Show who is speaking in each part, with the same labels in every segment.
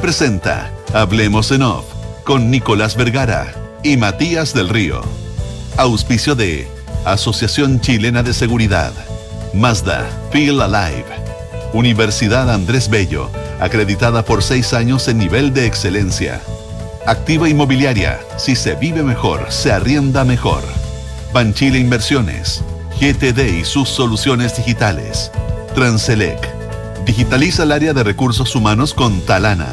Speaker 1: Presenta Hablemos en Off con Nicolás Vergara y Matías del Río. Auspicio de Asociación Chilena de Seguridad, Mazda, Feel Alive, Universidad Andrés Bello, acreditada por seis años en nivel de excelencia. Activa Inmobiliaria, si se vive mejor, se arrienda mejor. Banchile Inversiones, GTD y sus soluciones digitales. Transelec. Digitaliza el área de recursos humanos con Talana.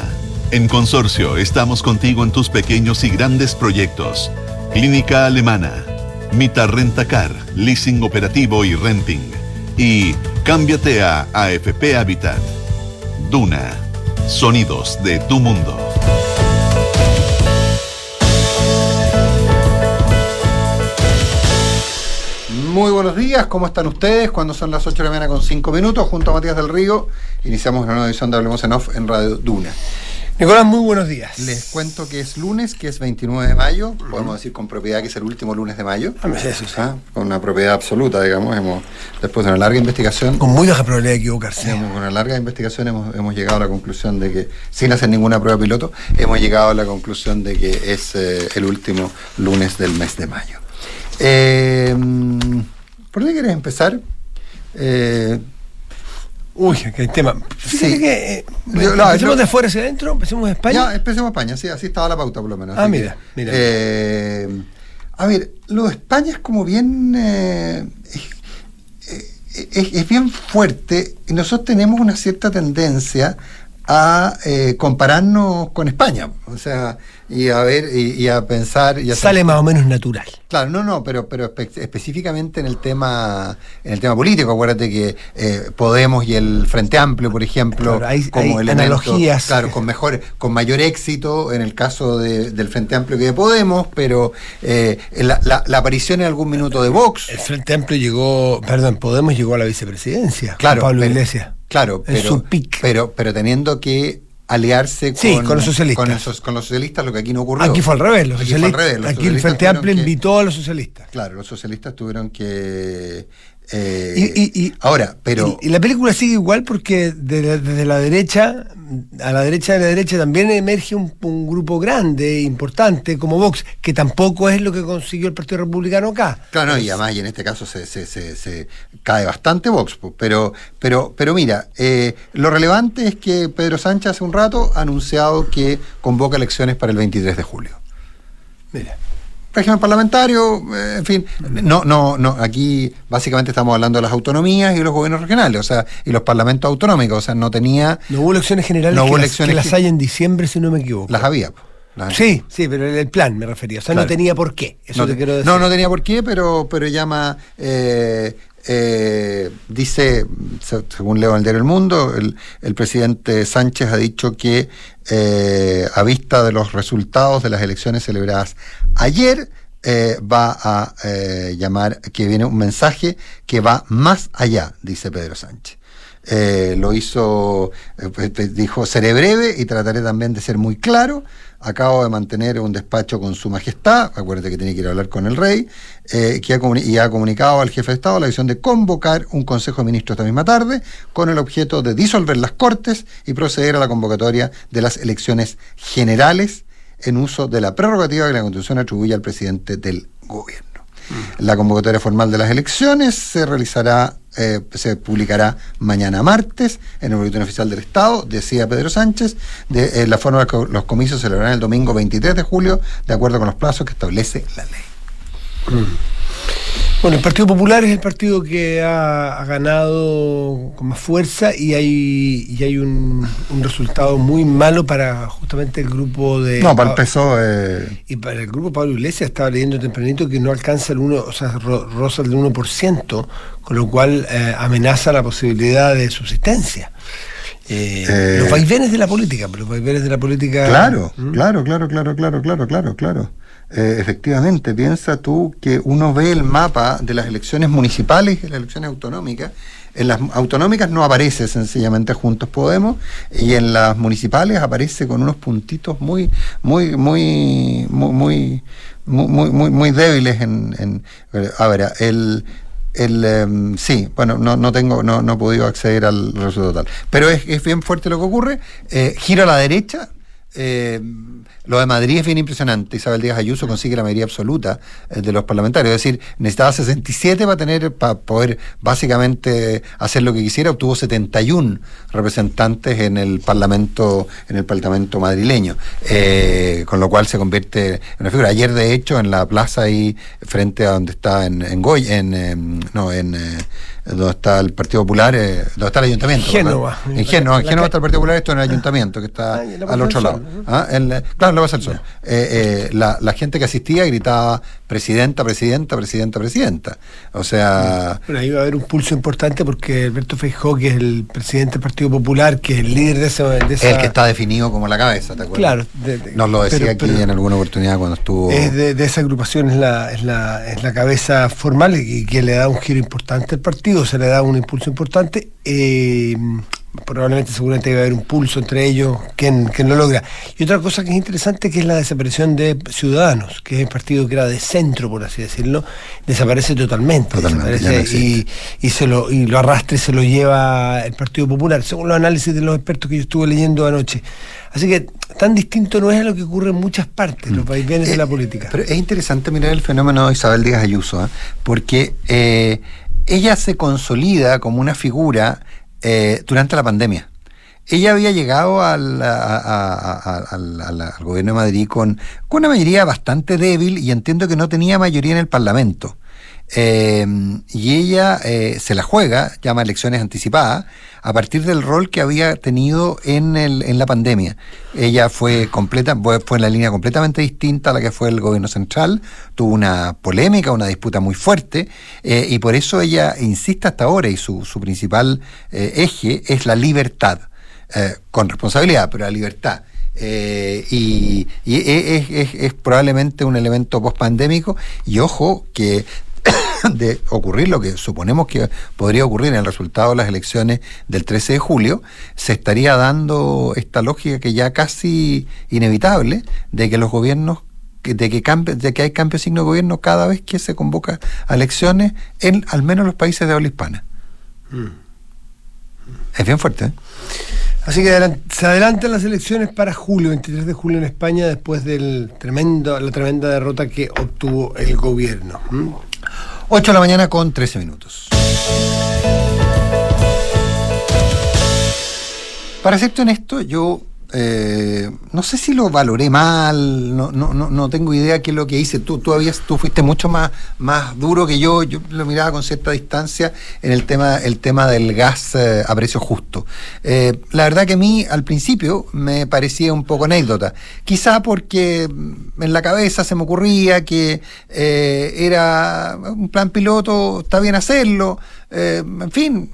Speaker 1: En Consorcio estamos contigo en tus pequeños y grandes proyectos. Clínica Alemana. Mita Rentacar, leasing operativo y renting. Y cámbiate a AFP Habitat. Duna. Sonidos de tu mundo.
Speaker 2: Muy buenos días, ¿cómo están ustedes? Cuando son las 8 de la mañana con 5 minutos, junto a Matías del Río, iniciamos una nueva edición de Hablemos en Off en Radio Duna.
Speaker 3: Nicolás, muy buenos días.
Speaker 2: Les cuento que es lunes, que es 29 de mayo, podemos decir con propiedad que es el último lunes de mayo.
Speaker 3: Ah, eso sí.
Speaker 2: ¿Ah? Con una propiedad absoluta, digamos, hemos, después de una larga investigación...
Speaker 3: Con muy baja probabilidad de equivocarse.
Speaker 2: Con una larga investigación hemos, hemos, llegado a la conclusión de que, sin hacer ninguna prueba piloto, hemos llegado a la conclusión de que es eh, el último lunes del mes de mayo. Eh, ¿Por dónde quieres empezar?
Speaker 3: Eh, Uy, qué tema. Sí. Que, eh, no, ¿Empecemos de afuera hacia adentro? ¿Empecemos de España?
Speaker 2: Ya, empecemos España, sí, así estaba la pauta por lo menos.
Speaker 3: Ah, mira, mira.
Speaker 2: Eh, a ver, lo de España es como bien. Eh, es, es, bien fuerte y nosotros tenemos una cierta tendencia a eh, compararnos con España. O sea, y a ver, y, a pensar. Y
Speaker 3: Sale más o menos natural.
Speaker 2: Claro, no, no, pero, pero específicamente en el tema, en el tema político, acuérdate que eh, Podemos y el Frente Amplio, por ejemplo,
Speaker 3: hay, como analogías.
Speaker 2: Claro, con mejor, con mayor éxito en el caso del Frente Amplio que de Podemos, pero eh, la, la, aparición en algún minuto de Vox.
Speaker 3: El Frente Amplio llegó, perdón, Podemos llegó a la vicepresidencia.
Speaker 2: Claro.
Speaker 3: Pablo Iglesias.
Speaker 2: Claro, pero, pero, pero teniendo que aliarse
Speaker 3: con, los socialistas.
Speaker 2: Con, los socialistas, lo que aquí no ocurrió.
Speaker 3: Aquí fue al revés. Los aquí, aquí el Frente Amplio invitó a los socialistas.
Speaker 2: Claro, los socialistas tuvieron que eh, y, ahora, pero.
Speaker 3: Y, la película sigue igual porque desde la derecha, a la derecha de la derecha también emerge un, grupo grande, importante, como Vox, que tampoco es lo que consiguió el Partido Republicano acá.
Speaker 2: Claro, y además, y en este caso se, se, cae bastante Vox. Pero, pero, pero mira, eh, lo relevante es que Pedro Sánchez hace un rato ha anunciado que convoca elecciones para el 23 de julio.
Speaker 3: Mira
Speaker 2: régimen parlamentario, eh, en fin, no, no, no, aquí básicamente estamos hablando de las autonomías y los gobiernos regionales, o sea, y los parlamentos autonómicos, o sea, no tenía...
Speaker 3: No hubo elecciones generales
Speaker 2: no hubo
Speaker 3: que,
Speaker 2: elecciones
Speaker 3: las, que las hay en diciembre, si no me equivoco.
Speaker 2: Las había.
Speaker 3: sí, sí, pero el plan me refería, o sea, no tenía por qué, eso
Speaker 2: no,
Speaker 3: te quiero decir.
Speaker 2: No, no tenía por qué, pero, pero llama... Eh, eh, dice, según leo en el diario El Mundo, el, el presidente Sánchez ha dicho que eh, a vista de los resultados de las elecciones celebradas ayer, eh, va a eh, llamar, que viene un mensaje que va más allá, dice Pedro Sánchez. Lo hizo, pues, dijo, seré breve y trataré también de ser muy claro. Acabo de mantener un despacho con su majestad, acuérdate que tiene que ir a hablar con el rey, que ha y ha comunicado al jefe de Estado la decisión de convocar un Consejo de Ministros esta misma tarde con el objeto de disolver las Cortes y proceder a la convocatoria de las elecciones generales en uso de la prerrogativa que la Constitución atribuye al presidente del gobierno. La convocatoria formal de las elecciones se realizará, eh, se publicará mañana martes en el Boletín Oficial del Estado, decía Pedro Sánchez, de eh, la forma que los comicios se celebrarán el domingo 23 de julio, de acuerdo con los plazos que establece la ley.
Speaker 3: Mm. Bueno, el Partido Popular es el partido que ha, ganado con más fuerza y hay, y hay un, resultado muy malo para justamente el grupo de...
Speaker 2: No, para el PSOE...
Speaker 3: Y para el grupo Pablo Iglesias estaba leyendo tempranito que no alcanza el 1, o sea, rosa el 1%, con lo cual eh, amenaza la posibilidad de subsistencia. Eh, eh, los vaivenes de la política, los vaivenes de la política...
Speaker 2: Claro, ¿Mm? claro, claro, claro, claro, claro, claro, claro. Eh, efectivamente, piensa tú que uno ve el mapa de las elecciones municipales y las elecciones autonómicas. En las autonómicas no aparece sencillamente Juntos Podemos y en las municipales aparece con unos puntitos muy, muy, muy, muy, muy, muy, muy, débiles en, a ver, el el em, sí, bueno, no, no tengo, no, no he podido acceder al resultado total. Pero es, es bien fuerte lo que ocurre. Eh, giro a la derecha, eh, lo de Madrid es bien impresionante. Isabel Díaz Ayuso consigue la mayoría absoluta eh, de los parlamentarios. Es decir, necesitaba 67 para tener, para poder básicamente hacer lo que quisiera. Obtuvo 71 representantes en el Parlamento, en el Parlamento madrileño. Eh, con lo cual se convierte en una figura. Ayer, de hecho, en la plaza ahí, frente a donde está en, en Goy, en, em, no, en donde está el Partido Popular, eh, donde está el Ayuntamiento.
Speaker 3: Génova.
Speaker 2: En Génova, en Génova está el Partido Popular, esto en el Ayuntamiento, que está al otro lado. ¿Ah? En la- claro, pasa el sol. Eh, eh, la, la gente que asistía gritaba presidenta, presidenta, presidenta, presidenta. O sea,
Speaker 3: Bueno, ahí va a haber un pulso importante porque Alberto Feijóo, que es el presidente del Partido Popular, que es el líder de, ese, de esa...
Speaker 2: el que está definido como la cabeza, ¿te acuerdas?
Speaker 3: Claro. de- de-
Speaker 2: Nos lo decía
Speaker 3: pero-
Speaker 2: aquí
Speaker 3: pero
Speaker 2: en alguna oportunidad cuando estuvo.
Speaker 3: Es de, de esa agrupación es la, es, la, es la cabeza formal y que le da un giro importante al partido, se le da un impulso importante. eh, probablemente, seguramente va a haber un pulso entre ellos, quien, quien lo logra. Y otra cosa que es interesante que es la desaparición de Ciudadanos, que es el partido que era de centro, por así decirlo, desaparece totalmente.
Speaker 2: Totalmente, no
Speaker 3: y, y se lo, y lo arrastra y se lo lleva el Partido Popular, según los análisis de los expertos que yo estuve leyendo anoche. Así que tan distinto no es a lo que ocurre en muchas partes, los vaivenes de la
Speaker 2: Eh,
Speaker 3: política.
Speaker 2: Pero es interesante mirar el fenómeno de Isabel Díaz Ayuso, ¿eh? porque eh, ella se consolida como una figura eh, durante la pandemia. Ella había llegado al, gobierno de Madrid con una mayoría bastante débil y entiendo que no tenía mayoría en el Parlamento. Eh, y ella eh, se la juega, llama elecciones anticipadas, a partir del rol que había tenido en, el, en la pandemia. Ella fue completa, fue en la línea completamente distinta a la que fue el gobierno central, tuvo una polémica, una disputa muy fuerte, eh, y por eso ella insiste hasta ahora, y su, su principal eh, eje es la libertad, eh, con responsabilidad, pero la libertad. Y y es, es- es probablemente un elemento post-pandémico, y ojo que de ocurrir lo que suponemos que podría ocurrir en el resultado de las elecciones del 13 de julio, se estaría dando esta lógica que ya casi inevitable de que los gobiernos de que cambie, de que hay cambio de signo de gobierno cada vez que se convoca a elecciones en al menos los países de habla hispana. Es bien fuerte. ¿eh?
Speaker 3: Así que se adelantan las elecciones para julio, 23 de julio en España, después de tremendo, la tremenda derrota que obtuvo el gobierno.
Speaker 2: 8 de la mañana con 13 minutos. Para serte honesto, yo eh, no sé si lo valoré mal, no, no, no, no tengo idea qué es lo que hice. Tú, tú, habías, fuiste mucho más, más duro que yo, yo lo miraba con cierta distancia en el tema, el tema del gas eh, a precio justo. Eh, la verdad que a mí al principio me parecía un poco anécdota, quizá porque en la cabeza se me ocurría que eh, era un plan piloto, está bien hacerlo, en fin,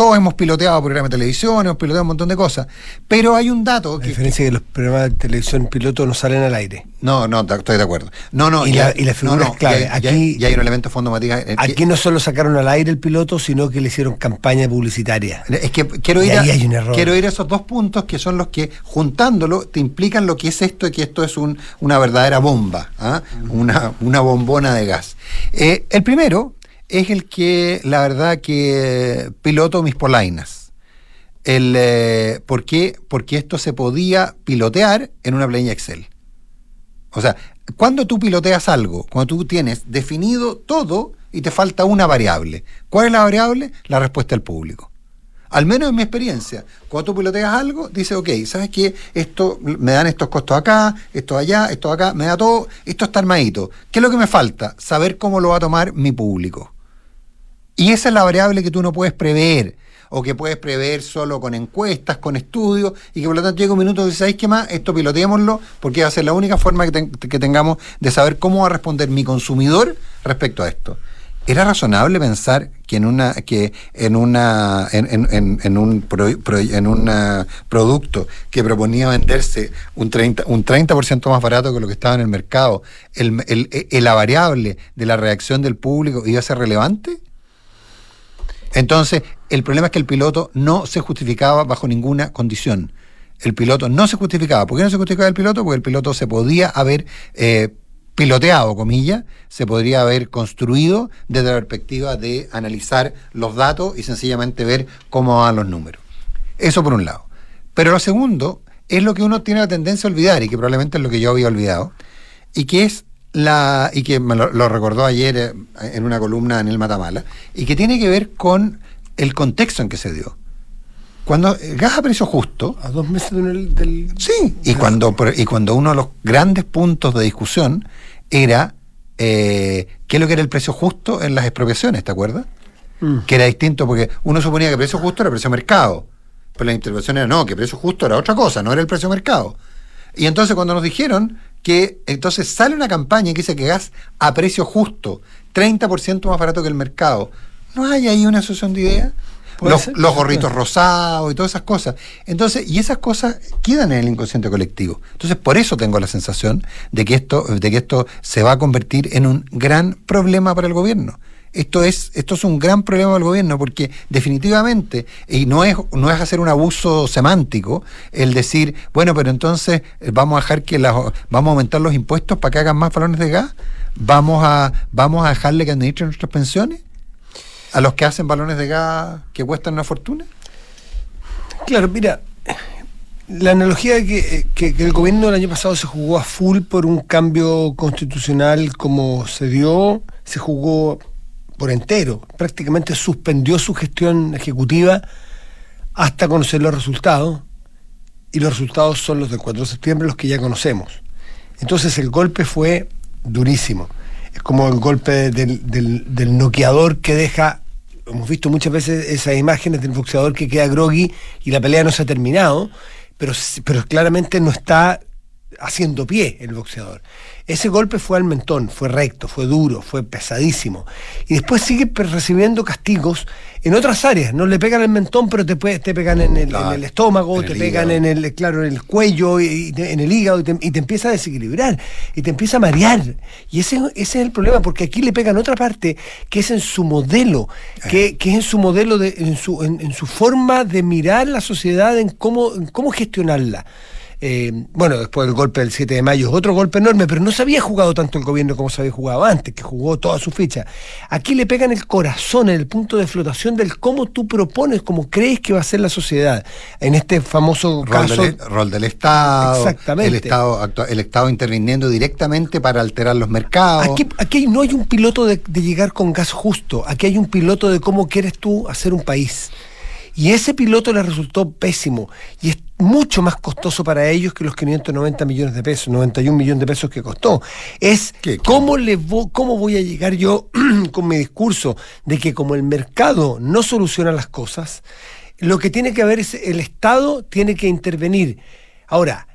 Speaker 2: todos hemos piloteado programas de televisión, hemos piloteado un montón de cosas, pero hay un dato
Speaker 3: La
Speaker 2: que...
Speaker 3: diferencia es que los programas de televisión piloto no salen al aire.
Speaker 2: No, no, estoy de acuerdo. No, no,
Speaker 3: Y la- y la figura es clave.
Speaker 2: Ya, ya-
Speaker 3: Aquí-
Speaker 2: ya hay un elemento fondo, Matías. eh,
Speaker 3: Aquí no solo sacaron al aire el piloto, sino que le hicieron campaña publicitaria.
Speaker 2: Es que quiero ir, a,
Speaker 3: ahí hay un error.
Speaker 2: quiero ir a esos dos puntos que son los que, juntándolo, te implican lo que es esto y que esto es un- una verdadera bomba, ¿ah? una, una bombona de gas. Eh, el primero es el que, la verdad, que piloto mis polainas. El, eh, ¿por, qué? Porque esto se podía pilotear en una planilla Excel. O sea, cuando tú piloteas algo, cuando tú tienes definido todo y te falta una variable, ¿cuál es la variable? La respuesta del público. Al menos en mi experiencia, cuando tú piloteas algo, dices, ok, ¿sabes qué? Esto me dan estos costos acá, esto allá, esto acá, me da todo, esto está armadito. ¿Qué es lo que me falta? Saber cómo lo va a tomar mi público. Y esa es la variable que tú no puedes prever, o que puedes prever solo con encuestas, con estudios, y que por lo tanto llega un minuto y ¿sabes qué más? Esto piloteémoslo, porque va a ser la única forma que, que tengamos de saber cómo va a responder mi consumidor respecto a esto. ¿Era razonable pensar que en una que en una en, en- en- un pro- en un ah, producto que proponía venderse un 30 un 30% más barato que lo que estaba en el mercado, la variable de la reacción del público iba a ser relevante? Entonces, el problema es que el piloto no se justificaba bajo ninguna condición. El piloto no se justificaba. ¿Por qué no se justificaba el piloto? Porque el piloto se podía haber eh, piloteado, comillas, se podría haber construido desde la perspectiva de analizar los datos y sencillamente ver cómo van los números. Eso por un lado. Pero lo segundo es lo que uno tiene la tendencia a olvidar y que probablemente es lo que yo había olvidado, y que es la y que me lo, recordó ayer eh, en una columna en el Matamala, y que tiene que ver con el contexto en que se dio. Cuando el gas a precio justo.
Speaker 3: A dos meses del.
Speaker 2: sí, y cuando, y cuando uno de los grandes puntos de discusión era eh, qué es lo que era el precio justo en las expropiaciones, ¿te acuerdas? Mm. Que era distinto, porque uno suponía que el precio justo era el precio mercado. Pero la intervención era no, que el precio justo era otra cosa, no era el precio mercado. Y entonces cuando nos dijeron que entonces sale una campaña que dice que gas a precio justo, 30% más barato que el mercado, ¿no hay ahí una asociación de ideas? Los, los, gorritos rosados y todas esas cosas. Entonces, y esas cosas quedan en el inconsciente colectivo. Entonces, por eso tengo la sensación de que esto, de que esto se va a convertir en un gran problema para el gobierno esto es, esto es un gran problema del gobierno porque definitivamente, y no es, no es hacer un abuso semántico, el decir, bueno, pero entonces eh, vamos a dejar que las, vamos a aumentar los impuestos para que hagan más balones de gas, vamos a, vamos a dejarle que administren nuestras pensiones a los que hacen balones de gas que cuestan una fortuna.
Speaker 3: Claro, mira, la analogía de que, que, que, el gobierno del año pasado se jugó a full por un cambio constitucional como se dio, se jugó por entero, prácticamente suspendió su gestión ejecutiva hasta conocer los resultados, y los resultados son los del 4 de septiembre, los que ya conocemos. Entonces el golpe fue durísimo. Es como el golpe del, del, noqueador que deja, hemos visto muchas veces esas imágenes del boxeador que queda groggy y la pelea no se ha terminado, pero, pero claramente no está haciendo pie el boxeador. Ese golpe fue al mentón, fue recto, fue duro, fue pesadísimo. Y después sigue recibiendo castigos en otras áreas. No le pegan el mentón, pero te, te pegan en el, estómago, te pegan en el, claro, en el cuello, y, en el hígado, y te, empieza a desequilibrar, y te empieza a marear. Y ese, es el problema, porque aquí le pegan otra parte que es en su modelo, que, es en su modelo, de, en, su, en, su forma de mirar la sociedad, en cómo, en cómo gestionarla. Eh, bueno, después del golpe del 7 de mayo es otro golpe enorme, pero no se había jugado tanto el gobierno como se había jugado antes, que jugó toda su ficha. Aquí le pegan el corazón, en el punto de flotación del cómo tú propones, cómo crees que va a ser la sociedad. En este famoso
Speaker 2: rol
Speaker 3: caso.
Speaker 2: Del, rol del Estado. Exactamente. El Estado, el Estado interviniendo directamente para alterar los mercados.
Speaker 3: Aquí, aquí no hay un piloto de, de llegar con gas justo, aquí hay un piloto de cómo quieres tú hacer un país. Y ese piloto le resultó pésimo y es mucho más costoso para ellos que los 590 millones de pesos, 91 millones de pesos que costó. Es cómo, le cómo voy a llegar yo con mi discurso de que como el mercado no soluciona las cosas, lo que tiene que haber es el Estado tiene que intervenir. Ahora,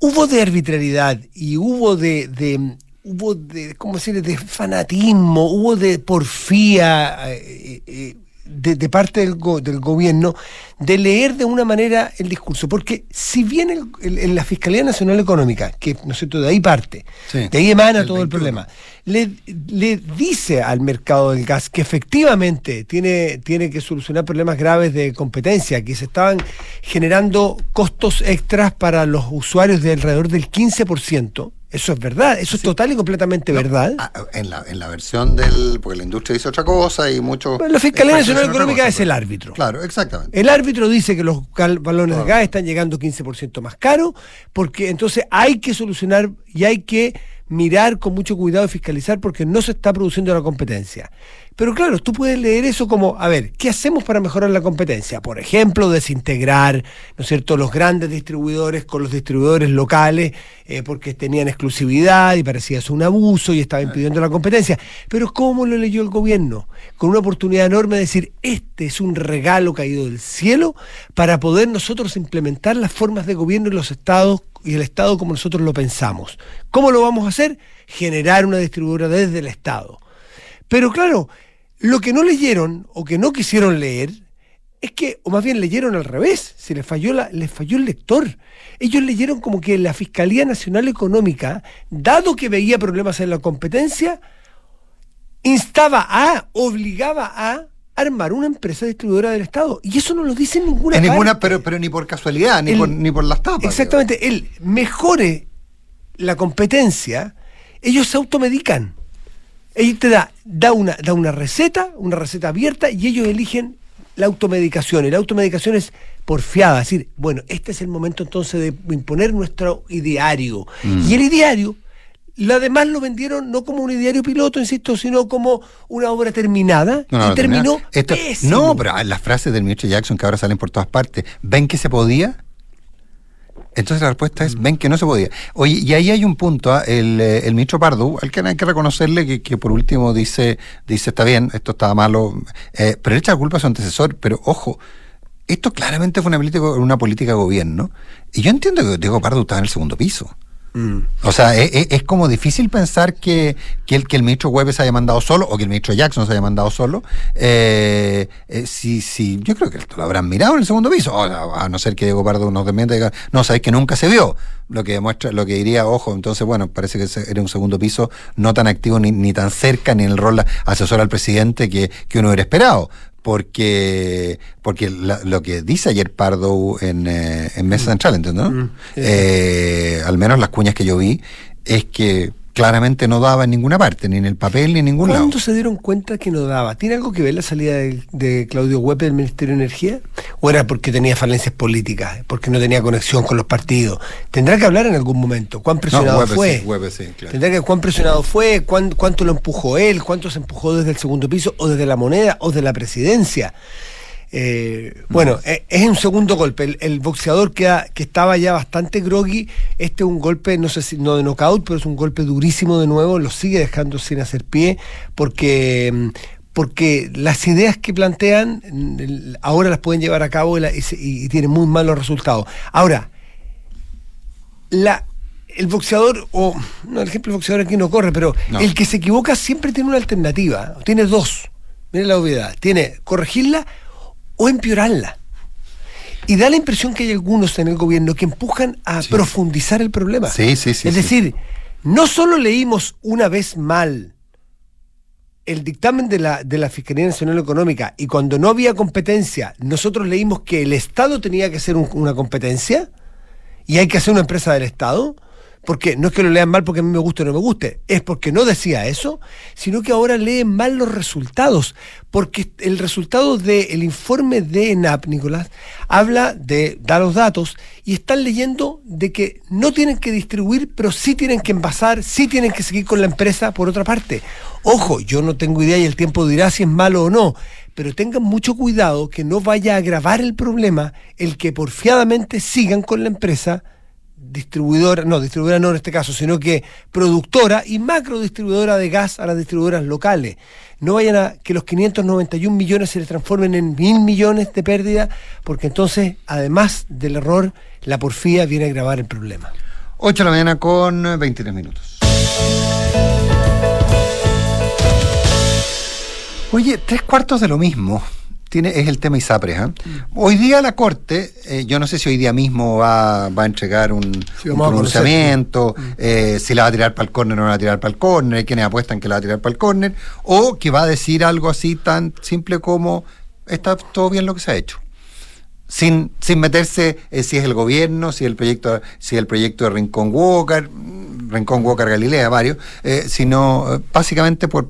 Speaker 3: hubo de arbitrariedad y hubo de, de hubo de, ¿cómo decir?, de fanatismo, hubo de porfía. Eh, eh, de, parte del, del, gobierno de leer de una manera el discurso. Porque si bien el, la Fiscalía Nacional Económica, que no sé, de ahí parte, de ahí emana todo el problema, le, le, dice al mercado del gas que efectivamente tiene, tiene que solucionar problemas graves de competencia, que se estaban generando costos extras para los usuarios de alrededor del 15%, eso es verdad, eso es total y completamente verdad.
Speaker 2: Ah, en la, en la versión del. Porque la industria dice otra cosa y mucho.
Speaker 3: la Fiscalía Nacional Económica es el árbitro.
Speaker 2: Claro, exactamente.
Speaker 3: El árbitro dice que los balones de gas están llegando 15% más caro, porque entonces hay que solucionar y hay que mirar con mucho cuidado y fiscalizar porque no se está produciendo la competencia. Pero claro, tú puedes leer eso como, a ver, ¿qué hacemos para mejorar la competencia? Por ejemplo, desintegrar, ¿no es cierto?, los grandes distribuidores con los distribuidores locales eh, porque tenían exclusividad y parecía eso un abuso y estaba impidiendo la competencia. Pero ¿cómo lo leyó el gobierno? Con una oportunidad enorme de decir, este es un regalo caído del cielo para poder nosotros implementar las formas de gobierno en los estados y el Estado como nosotros lo pensamos. ¿Cómo lo vamos a hacer? Generar una distribuidora desde el Estado. Pero claro, lo que no leyeron o que no quisieron leer es que, o más bien leyeron al revés, se les falló, la, les falló el lector. Ellos leyeron como que la Fiscalía Nacional Económica, dado que veía problemas en la competencia, instaba a, obligaba a armar una empresa distribuidora del Estado. Y eso no lo dice en ninguna.
Speaker 2: En ninguna, pero, pero ni por casualidad, ni, por, ni por las tapas.
Speaker 3: Exactamente, él mejore la competencia, ellos se automedican. Ellos te da, da una, da una receta, una receta abierta, y ellos eligen la automedicación. Y la automedicación es porfiada, es decir, bueno, este es el momento entonces de imponer nuestro ideario. Mm. Y el ideario, lo demás lo vendieron no como un ideario piloto, insisto, sino como una obra terminada y terminó.
Speaker 2: no, pero las frases del ministro Jackson que ahora salen por todas partes, ¿ven que se podía? Entonces la respuesta es, ven que no se podía. Oye, y ahí hay un punto, ¿ah? eh, el, ministro Pardo, al que hay que reconocerle que, por último dice, dice, está bien, esto estaba malo, eh, pero echa la culpa a su antecesor, pero ojo, esto claramente fue una política, una política de gobierno, y yo entiendo que Diego Pardo estaba en el segundo piso. O sea, e, e, es, como difícil pensar que, el, que el ministro Webb se haya mandado solo o que el ministro Jackson se haya mandado solo. Eh, eh sí, sí, yo creo que lo habrán mirado en el segundo piso, a no ser que Diego Pardo nos desmiente diga, no, sabéis que nunca se vio. Lo que demuestra, lo que diría, ojo, entonces, bueno, parece que era un segundo piso no tan activo ni, ni tan cerca, ni en el rol asesor al presidente que, que uno hubiera esperado porque porque lo que dice ayer Pardo en, eh, en Mesa mm. Central, ¿entiendes? Mm, eh, al menos las cuñas que yo vi, es que claramente no daba en ninguna parte, ni en el papel ni en ningún lado.
Speaker 3: ¿Cuándo se dieron cuenta que no daba? ¿Tiene algo que ver la salida de, Claudio Webb del Ministerio de Energía? ¿O era porque tenía falencias políticas, porque no tenía conexión con los partidos? Tendrá que hablar en algún momento. ¿Cuán presionado fue? Tendrá que cuán presionado fue, cuánto lo empujó él, cuánto se empujó desde el segundo piso, o desde la moneda, o de la presidencia. Eh, bueno, eh, es un segundo golpe. El, boxeador que, que, estaba ya bastante groggy, este es un golpe, no sé si no de knockout, pero es un golpe durísimo de nuevo, lo sigue dejando sin hacer pie, porque, porque las ideas que plantean ahora las pueden llevar a cabo y, tienen muy malos resultados. Ahora, la, el boxeador, o no, el ejemplo del boxeador aquí no corre, pero el que se equivoca siempre tiene una alternativa, tiene dos. Mire la obviedad, tiene corregirla o empeorarla. Y da la impresión que hay algunos en el gobierno que empujan a profundizar el problema.
Speaker 2: Sí, sí, sí.
Speaker 3: Es decir, no solo leímos una vez mal el dictamen de la, de la Fiscalía Nacional Económica y cuando no había competencia, nosotros leímos que el Estado tenía que hacer una competencia y hay que hacer una empresa del Estado, porque no es que lo lean mal porque a mí me guste o no me guste, es porque no decía eso, sino que ahora leen mal los resultados, porque el resultado del informe de ENAP, Nicolás, habla de, dar los datos y están leyendo de que no tienen que distribuir, pero sí tienen que envasar, sí tienen que seguir con la empresa por otra parte. Ojo, yo no tengo idea y el tiempo dirá si es malo o no, pero tengan mucho cuidado que no vaya a agravar el problema el que porfiadamente sigan con la empresa distribuidora, no, distribuidora no en este caso, sino que productora y macro distribuidora de gas a las distribuidoras locales. No vayan a que los 591 millones se les transformen en mil millones de pérdida, porque entonces, además del error, la porfía viene a agravar el problema.
Speaker 2: 8 de la mañana con 23 minutos. Oye, tres cuartos de lo mismo es el tema ISAPRES. ¿eh? Hoy día la Corte, eh, yo no sé si hoy día mismo va, va a entregar un, pronunciamiento, eh, si la va a tirar para el córner o no la va a tirar para el córner, quienes apuestan que la va a tirar para el córner, o que va a decir algo así tan simple como está todo bien lo que se ha hecho sin, sin meterse si es el gobierno, si el proyecto, si el proyecto de Rincón Walker, Rincón Walker Galilea, varios, eh, sino eh, básicamente por,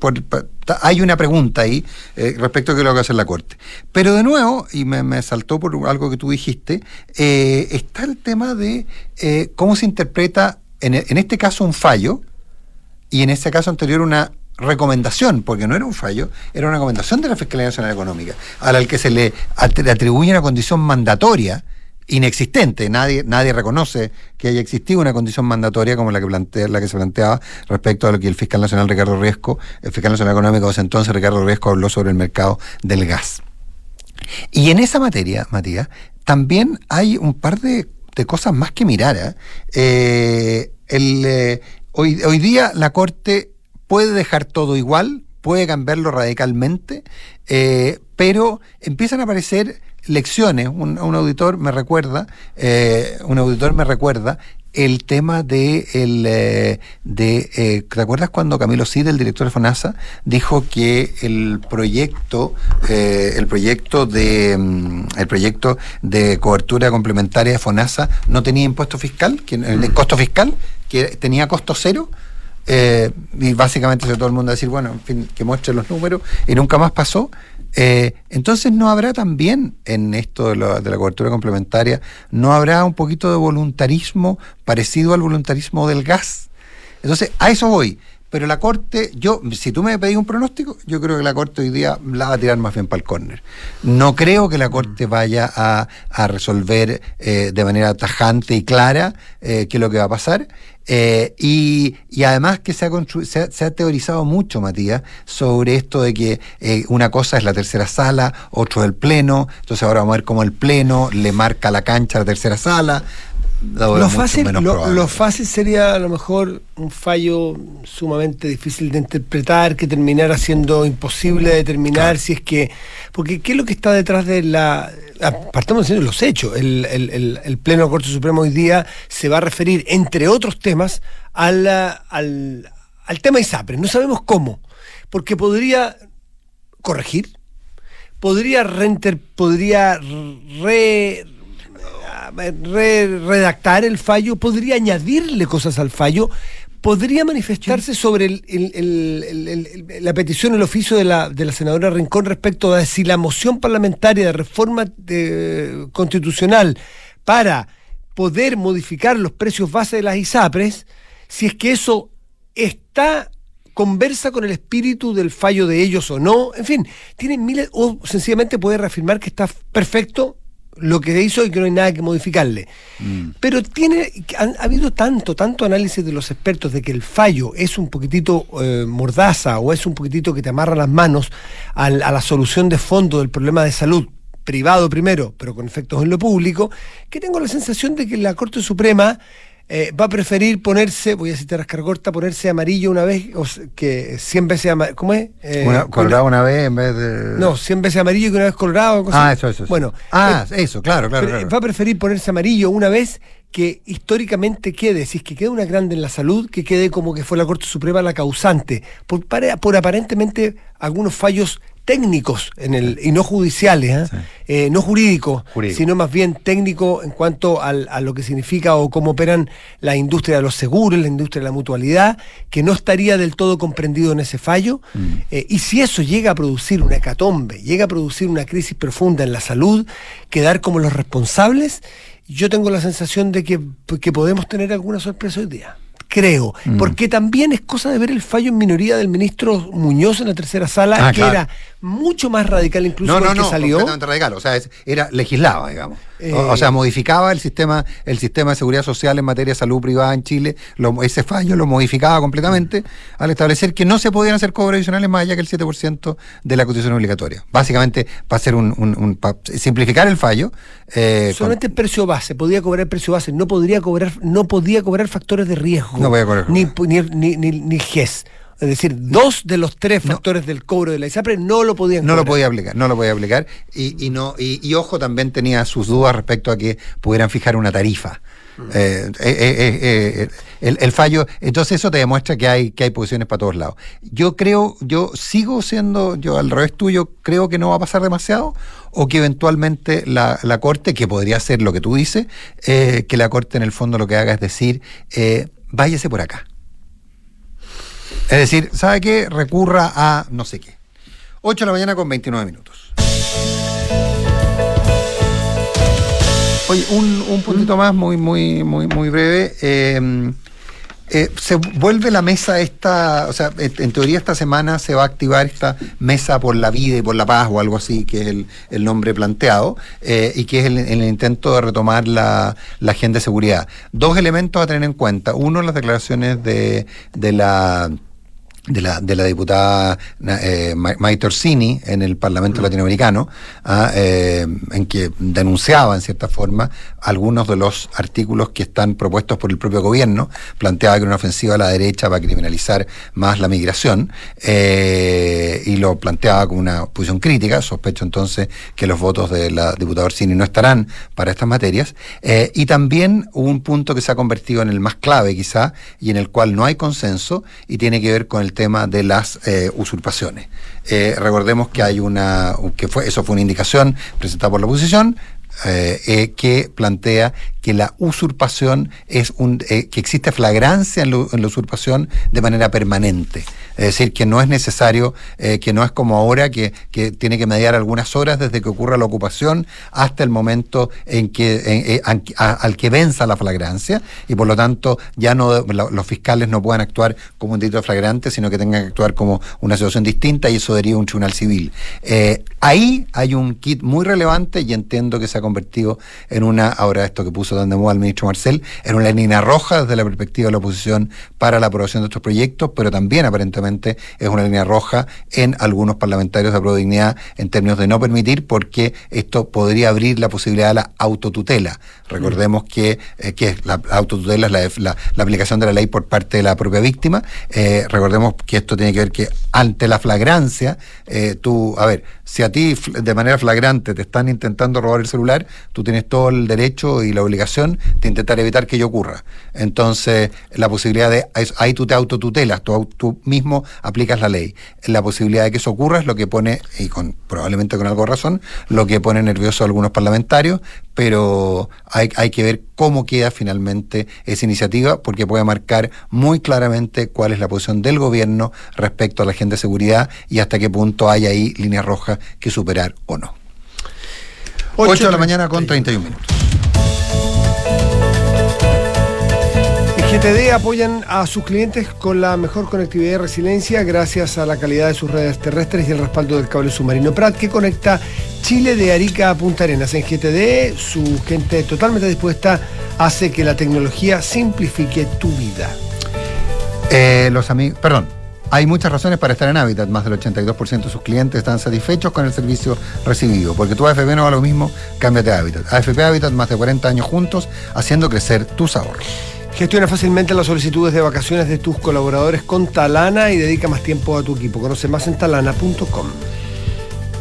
Speaker 2: hay una pregunta ahí eh, respecto a qué lo que hacer la Corte. Pero de nuevo, y me, saltó por algo que tú dijiste, está el tema de cómo se interpreta, en, en este caso, un fallo, y en este caso anterior una recomendación, porque no era un fallo, era una recomendación de la Fiscalía Nacional Económica, a la que se le atribuye una condición mandatoria inexistente. Nadie, nadie reconoce que haya existido una condición mandatoria como la que, plantea, la que se planteaba respecto a lo que el fiscal nacional Ricardo Riesco, el fiscal nacional económico de ese entonces, Ricardo Riesco, habló sobre el mercado del gas. Y en esa materia, Matías, también hay un par de, cosas más que mirar. ¿eh? Eh, eh, hoy, hoy día la Corte puede dejar todo igual, puede cambiarlo radicalmente, eh, pero empiezan a aparecer lecciones. Un, auditor me recuerda, eh, un auditor me recuerda el tema de el eh, de ¿te acuerdas cuando Camilo Cid, el director de FONASA, dijo que el proyecto el proyecto de mm, el proyecto de cobertura complementaria de FONASA no tenía impuesto fiscal, que, el costo fiscal, que tenía costo cero? Eh, y básicamente todo el mundo a decir, bueno, en fin, que muestre los números, y nunca más pasó. Eh, entonces no habrá también en esto de la, de la, cobertura complementaria, no habrá un poquito de voluntarismo parecido al voluntarismo del gas. Entonces, a eso voy. Pero la Corte, yo, si tú me pedís un pronóstico, yo creo que la Corte hoy día la va a tirar más bien para el córner. No creo que la Corte vaya a, resolver eh, de manera tajante y clara eh, qué es lo que va a pasar. Eh, y, además que se ha, se, ha, teorizado mucho, Matías, sobre esto de que una cosa es la tercera sala, otro el pleno, entonces ahora vamos a ver cómo el pleno le marca la cancha a la tercera sala.
Speaker 3: Lo fácil, lo, fácil sería a lo mejor un fallo sumamente difícil de interpretar que terminara siendo imposible determinar si es que. Porque, ¿qué es lo que está detrás de la. Partamos diciendo los hechos. El, el, el, Pleno Corte Supremo hoy día se va a referir, entre otros temas, al, al, al tema ISAPRE. No sabemos cómo. Porque podría corregir, podría, renter, podría re, redactar el fallo, podría añadirle cosas al fallo, podría manifestarse sobre la petición, el oficio de la, de la senadora Rincón respecto a si la moción parlamentaria de reforma constitucional para poder modificar los precios base de las ISAPRES, si es que eso está conversa con el espíritu del fallo de ellos o no, en fin, tienen miles, o sencillamente puede reafirmar que está perfecto lo que hizo y que no hay nada que modificarle. Mm. Pero tiene, ha, habido tanto, tanto análisis de los expertos de que el fallo es un poquitito eh, mordaza o es un poquitito que te amarra las manos a la solución de fondo del problema de salud privado primero, pero con efectos en lo público, que tengo la sensación de que la Corte Suprema eh, va a preferir ponerse, voy a citar a Escargorta, ponerse amarillo una vez, o que 100 veces amarillo, ¿cómo es?
Speaker 2: Eh, colorado una vez en vez de...
Speaker 3: No, 100 veces amarillo y una vez colorado.
Speaker 2: ah, eso, eso,
Speaker 3: Bueno.
Speaker 2: Ah, eh, eso, claro, claro,
Speaker 3: Va a preferir ponerse amarillo una vez que históricamente quede, si es que queda una grande en la salud, que quede como que fue la Corte Suprema la causante, por, por aparentemente algunos fallos técnicos en el, y no judiciales, ¿eh? Eh, no jurídicos, sino más bien técnicos en cuanto al, a lo que significa o cómo operan la industria de los seguros, la industria de la mutualidad, que no estaría del todo comprendido en ese fallo. Mm. Eh, y si eso llega a producir una hecatombe, llega a producir una crisis profunda en la salud, quedar como los responsables, yo tengo la sensación de que, que podemos tener alguna sorpresa hoy día creo, mm. porque también es cosa de ver el fallo en minoría del ministro Muñoz en la tercera sala, ah, que era mucho más radical incluso
Speaker 2: no, no,
Speaker 3: que salió.
Speaker 2: Completamente radical, o sea, era legislaba, digamos. o, sea, eh, modificaba el sistema, el sistema de seguridad social en materia de salud privada en Chile, ese fallo lo modificaba completamente al establecer que no se podían hacer cobros adicionales más allá que el 7% de la cotización obligatoria. Básicamente, para hacer un, simplificar el fallo.
Speaker 3: Eh, Solamente el precio base, podía cobrar el precio base, no podría cobrar, no podía cobrar factores de riesgo.
Speaker 2: No podía cobrar.
Speaker 3: Ni, ni, ni, ni GES. Es decir, dos de los tres factores del cobro de la ISAPRE no lo podían
Speaker 2: No lo podía aplicar, no lo podía aplicar. Y, y no, y, ojo, también tenía sus dudas respecto a que pudieran fijar una tarifa. Mm. Eh, eh, eh, el, fallo, entonces eso te demuestra que hay, que hay posiciones para todos lados. Yo creo, yo sigo siendo, yo al revés tuyo, creo que no va a pasar demasiado, o que eventualmente la, la Corte, que podría ser lo que tú dices, que la Corte en el fondo lo que haga es decir, váyase por acá. Es decir, ¿sabe qué? Recurra a no sé qué. 8 de la mañana con 29 minutos. Oye, un, un puntito más muy, muy, muy, muy breve. Eh, eh, se vuelve la mesa esta, o sea, en teoría esta semana se va a activar esta mesa por la vida y por la paz o algo así, que es el, nombre planteado, eh, y que es el, el, intento de retomar la, la, agenda de seguridad. Dos elementos a tener en cuenta. Uno, las declaraciones de, de la de la, de la diputada eh, Maite Orsini en el Parlamento. Latinoamericano, ah, eh, en que denunciaba en cierta forma algunos de los artículos que están propuestos por el propio gobierno, planteaba que era una ofensiva a la derecha para criminalizar más la migración, eh, y lo planteaba como una posición crítica, sospecho entonces que los votos de la diputada Orsini no estarán para estas materias, eh, y también un punto que se ha convertido en el más clave quizá, y en el cual no hay consenso, y tiene que ver con el tema de las eh, usurpaciones. Eh, recordemos que hay una, que fue, eso fue una indicación presentada por la oposición, eh, que plantea que la usurpación es un, eh, que existe flagrancia en, la usurpación de manera permanente. Es decir, que no es necesario, eh, que no es como ahora que, que, tiene que mediar algunas horas desde que ocurra la ocupación hasta el momento en que eh, al que venza la flagrancia y por lo tanto ya no los fiscales no puedan actuar como un delito flagrante, sino que tengan que actuar como una situación distinta y eso deriva un tribunal civil. ahí hay un kit muy relevante y entiendo que se ha convertido en una, ahora esto que puso tan de moda el ministro Marcel, en una línea roja desde la perspectiva de la oposición para la aprobación de estos proyectos, pero también aparentemente es una línea roja en algunos parlamentarios de Pro Dignidad en términos de no permitir, porque esto podría abrir la posibilidad de la autotutela. Recordemos que, eh, que la, autotutela es la, aplicación de la ley por parte de la propia víctima. Eh, recordemos que esto tiene que ver que ante la flagrancia, eh, tú, a ver, si a ti de manera flagrante te están intentando robar el celular, tú tienes todo el derecho y la obligación de intentar evitar que ello ocurra. Entonces, la posibilidad de, ahí tú te autotutelas, tú, tú mismo aplicas la ley. La posibilidad de que eso ocurra es lo que pone, y con probablemente con algo razón, lo que pone nervioso a algunos parlamentarios, pero hay, hay que ver cómo queda finalmente esa iniciativa, porque puede marcar muy claramente cuál es la posición del gobierno respecto a la agenda de seguridad y hasta qué punto hay ahí líneas rojas que superar o no. 8 de la mañana con 31 minutos.
Speaker 3: GTD apoyan a sus clientes con la mejor conectividad y resiliencia gracias a la calidad de sus redes terrestres y el respaldo del cable submarino Prat que conecta Chile de Arica a Punta Arenas. En GTD, su gente totalmente dispuesta hace que la tecnología simplifique tu vida.
Speaker 2: Eh, los amigos, perdón, hay muchas razones para estar en Habitat. Más del 82% de sus clientes están satisfechos con el servicio recibido. Porque tu AFP no va lo mismo, cámbiate a Habitat. AFP Habitat, más de 40 años juntos, haciendo crecer tus ahorros.
Speaker 3: Gestiona fácilmente las solicitudes de vacaciones de tus colaboradores con Talana y dedica más tiempo a tu equipo. Conoce más en talana.com.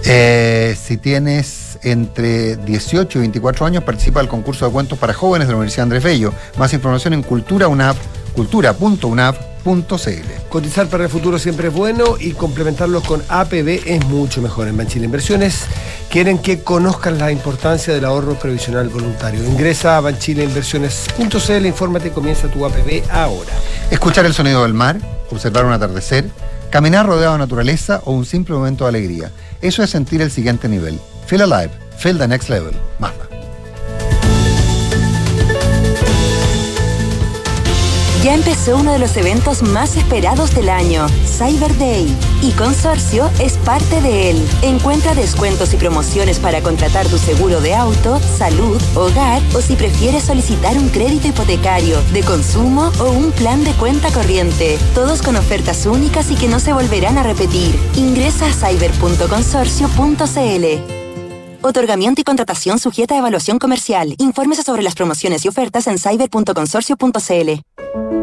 Speaker 2: Eh, si tienes entre 18 y 24 años, participa del concurso de cuentos para jóvenes de la Universidad Andrés Bello. Más información en cultura.unap.cl.
Speaker 3: Cotizar para el futuro siempre es bueno y complementarlo con APB es mucho mejor. En Banchile Inversiones quieren que conozcan la importancia del ahorro previsional voluntario. Ingresa a banchileinversiones.cl, infórmate y comienza tu APB ahora.
Speaker 2: Escuchar el sonido del mar, observar un atardecer, caminar rodeado de naturaleza o un simple momento de alegría. Eso es sentir el siguiente nivel. Feel alive, feel the next level. Mazda.
Speaker 4: Ya empezó uno de los eventos más esperados del año, Cyber Day, y Consorcio es parte de él. Encuentra descuentos y promociones para contratar tu seguro de auto, salud, hogar o si prefieres solicitar un crédito hipotecario, de consumo o un plan de cuenta corriente. Todos con ofertas únicas y que no se volverán a repetir. Ingresa a cyber.consorcio.cl. Otorgamiento y contratación sujeta a evaluación comercial. Infórmese sobre las promociones y ofertas en cyber.consorcio.cl.
Speaker 5: A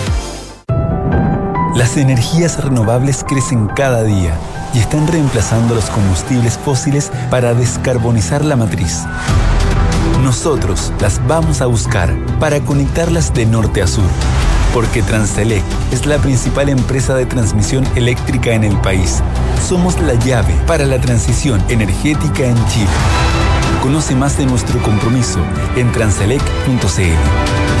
Speaker 6: Las energías renovables crecen cada día y están reemplazando los combustibles fósiles para descarbonizar la matriz. nosotros las vamos a buscar para conectarlas de norte a sur. Porque Transelec es la principal empresa de transmisión eléctrica en el país. Somos la llave para la transición energética en Chile. Conoce más de nuestro compromiso en transelec.cl.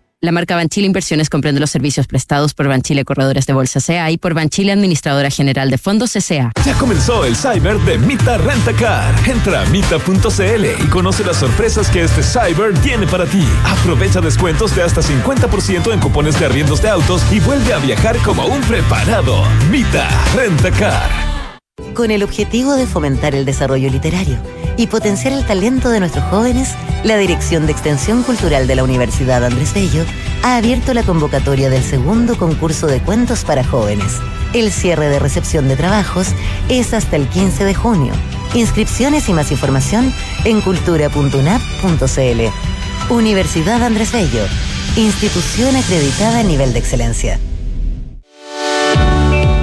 Speaker 7: La marca Banchile Inversiones comprende los servicios prestados por Banchile Corredores de Bolsa CA y por Banchile Administradora General de Fondos CA.
Speaker 8: Ya comenzó el Cyber de Mita Rentacar. Entra a mita.cl y conoce las sorpresas que este Cyber tiene para ti. Aprovecha descuentos de hasta 50% en cupones de arriendos de autos y vuelve a viajar como un preparado. Mita Rentacar.
Speaker 9: Con el objetivo de fomentar el desarrollo literario y potenciar el talento de nuestros jóvenes, la Dirección de Extensión Cultural de la Universidad Andrés Bello ha abierto la convocatoria del segundo concurso de cuentos para jóvenes. El cierre de recepción de trabajos es hasta el 15 de junio. Inscripciones y más información en cultura.unap.cl. Universidad Andrés Bello, institución acreditada a nivel de excelencia.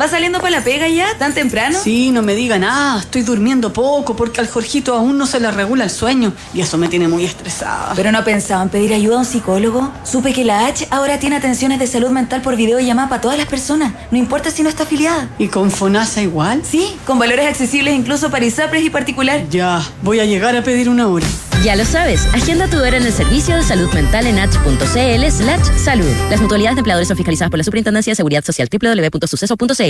Speaker 10: ¿va saliendo para la pega ya? ¿Tan temprano?
Speaker 11: Sí, no me diga nada, estoy durmiendo poco porque al Jorgito aún no se le regula el sueño y eso me tiene muy estresada.
Speaker 10: ¿Pero no pensaba en pedir ayuda a un psicólogo? Supe que la H ahora tiene atenciones de salud mental por videollamada para todas las personas, no importa si no está afiliada.
Speaker 11: ¿Y con FONASA igual?
Speaker 10: Sí, con valores accesibles incluso para ISAPRES y particular.
Speaker 11: Ya, voy a llegar a pedir una hora.
Speaker 7: Ya lo sabes, agenda tu hora en el servicio de salud mental en h.cl slash salud. Las mutualidades de empleadores son fiscalizadas por la Superintendencia de Seguridad Social www.suceso.cl.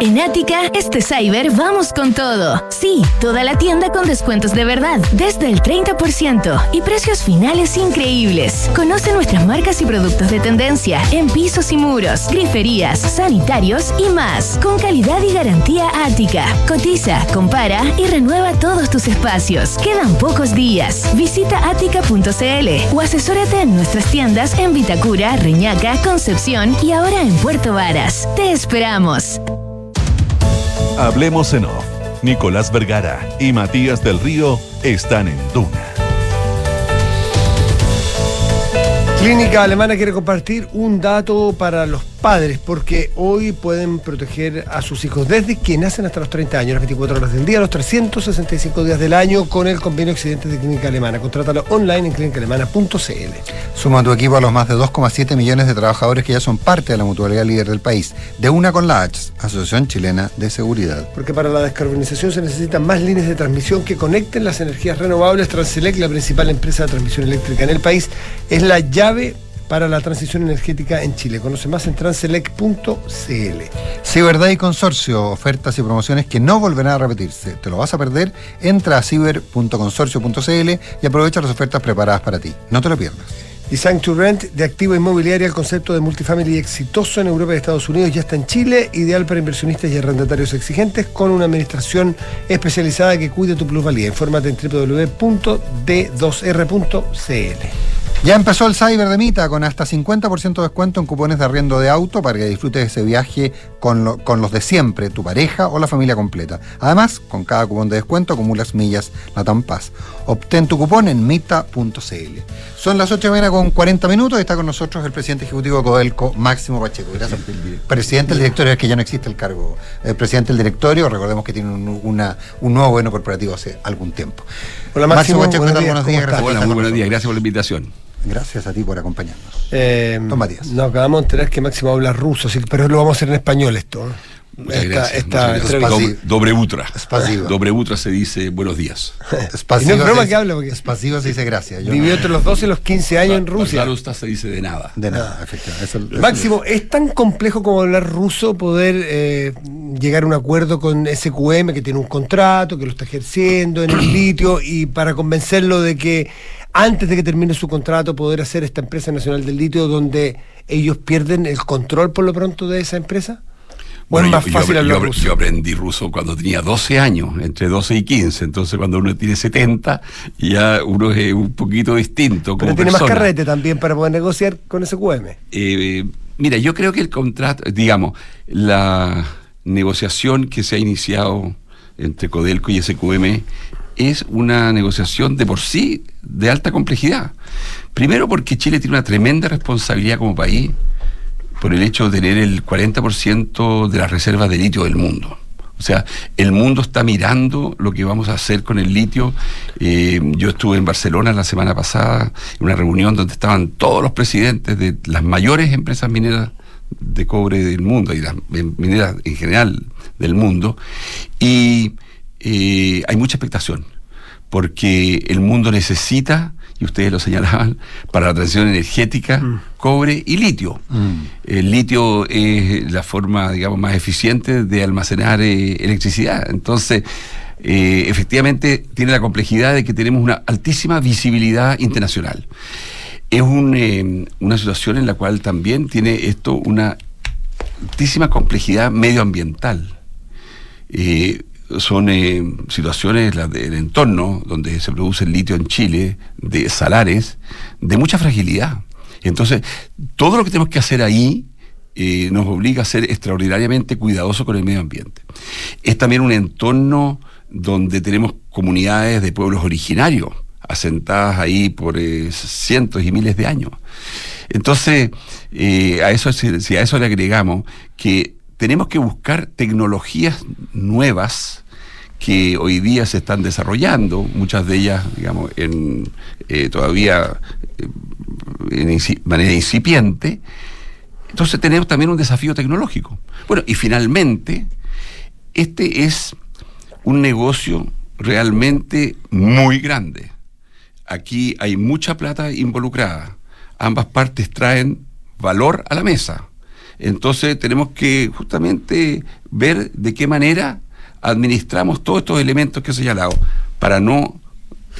Speaker 12: En Ática, este cyber vamos con todo. Sí, toda la tienda con descuentos de verdad, desde el 30% y precios finales increíbles. Conoce nuestras marcas y productos de tendencia en pisos y muros, griferías, sanitarios y más, con calidad y garantía Ática. Cotiza, compara y renueva todos tus espacios. Quedan pocos días. Visita ática.cl o asesórate en nuestras tiendas en Vitacura, Reñaca, Concepción y ahora en Puerto Varas. Te esperamos.
Speaker 1: Hablemos en off. Nicolás Vergara y Matías del Río están en Duna.
Speaker 3: Clínica Alemana quiere compartir un dato para los padres, porque hoy pueden proteger a sus hijos desde que nacen hasta los 30 años, las 24 horas del día, los 365 días del año, con el convenio Accidentes de Clínica Alemana. Contrátalo online en clínicaalemana.cl.
Speaker 2: Suma tu equipo a los más de 2,7 millones de trabajadores que ya son parte de la mutualidad líder del país. De una con la H, Asociación Chilena de Seguridad.
Speaker 3: Porque para la descarbonización se necesitan más líneas de transmisión que conecten las energías renovables. Transelec, la principal empresa de transmisión eléctrica en el país, es la llave para la transición energética en Chile. Conoce más en transelec.cl.
Speaker 2: Ciberdad y Consorcio, ofertas y promociones que no volverán a repetirse. ¿Te lo vas a perder? Entra a ciber.consorcio.cl y aprovecha las ofertas preparadas para ti. No te lo pierdas.
Speaker 3: Design to Rent de activo inmobiliario, el concepto de multifamily exitoso en Europa y Estados Unidos ya está en Chile, ideal para inversionistas y arrendatarios exigentes con una administración especializada que cuide tu plusvalía. Infórmate en www.d2r.cl.
Speaker 2: Ya empezó el Cyber de Mita con hasta 50% de descuento en cupones de arriendo de auto para que disfrutes ese viaje con, lo- con los de siempre, tu pareja o la familia completa. Además, con cada cupón de descuento acumulas millas la Paz. Obtén tu cupón en mita.cl. Son las 8 de mañana con 40 minutos y está con nosotros el presidente ejecutivo de Codelco, Máximo Pacheco. Gracias. Presidente del directorio, es que ya no existe el cargo. El presidente del directorio, recordemos que tiene un, una- un nuevo gobierno corporativo hace algún tiempo.
Speaker 3: Hola, Máximo,
Speaker 2: Pacheco, ¿qué
Speaker 3: buenos días,
Speaker 2: Buenos
Speaker 3: ¿cómo
Speaker 2: días, gracias por
Speaker 13: Hola, muy buenos días. Gracias por la invitación.
Speaker 2: Gracias a ti por acompañarnos.
Speaker 3: Eh,
Speaker 2: Don Matías.
Speaker 3: Nos acabamos de enterar que Máximo habla ruso, que- pero lo vamos a hacer en español esto.
Speaker 13: Doble utra. Se dice buenos días.
Speaker 3: Y no es broma que habla, porque
Speaker 2: se dice gracias. Yo
Speaker 3: vivió
Speaker 2: no-
Speaker 3: entre los 12 y los 15 años en Rusia.
Speaker 13: Rusia se dice de nada.
Speaker 2: De nada, efectivamente. Eso-
Speaker 3: Máximo, ¿es tan complejo como hablar ruso poder eh, llegar a un acuerdo con SQM que tiene un contrato, que lo está ejerciendo en el litio y para convencerlo de que antes de que termine su contrato poder hacer esta empresa nacional del litio donde ellos pierden el control por lo pronto de esa empresa? ¿O
Speaker 13: Bueno,
Speaker 3: más
Speaker 13: yo,
Speaker 3: fácil hablar
Speaker 13: yo
Speaker 3: ruso?
Speaker 13: yo aprendí ruso cuando tenía 12 años, entre 12 y 15. Entonces, cuando uno tiene 70, ya uno es un poquito distinto.
Speaker 3: Pero
Speaker 13: como
Speaker 3: tiene más carrete también para poder negociar con SQM.
Speaker 13: Eh, mira, yo creo que el contrato, digamos, la negociación que se ha iniciado entre Codelco y SQM es una negociación de por sí de alta complejidad. Primero porque Chile tiene una tremenda responsabilidad como país por el hecho de tener el 40% de las reservas de litio del mundo. O sea, el mundo está mirando lo que vamos a hacer con el litio. Eh, yo estuve en Barcelona la semana pasada, en una reunión donde estaban todos los presidentes de las mayores empresas mineras de cobre del mundo y las eh, mineras en general del mundo. Y eh, hay mucha expectación, porque el mundo necesita, y ustedes lo señalaban, para la transición energética, cobre y litio. El litio es la forma, digamos, más eficiente de almacenar eh, electricidad. Entonces, eh, efectivamente, tiene la complejidad de que tenemos una altísima visibilidad internacional. Es un, eh, una situación en la cual también tiene esto una altísima complejidad medioambiental. Eh, son eh, situaciones las del entorno donde se produce el litio en Chile, de salares, de mucha fragilidad. Entonces, todo lo que tenemos que hacer ahí eh, nos obliga a ser extraordinariamente cuidadosos con el medio ambiente. Es también un entorno donde tenemos comunidades de pueblos originarios, asentadas ahí por eh, cientos y miles de años. Entonces, a eso, si a eso le agregamos que tenemos que buscar tecnologías nuevas que hoy día se están desarrollando, muchas de ellas, digamos, en eh, todavía eh, en manera incipiente. Entonces tenemos también un desafío tecnológico. Bueno, y finalmente, este es un negocio realmente muy grande. Aquí hay mucha plata involucrada. Ambas partes traen valor a la mesa. Entonces tenemos que justamente ver de qué manera administramos todos estos elementos que he señalado para no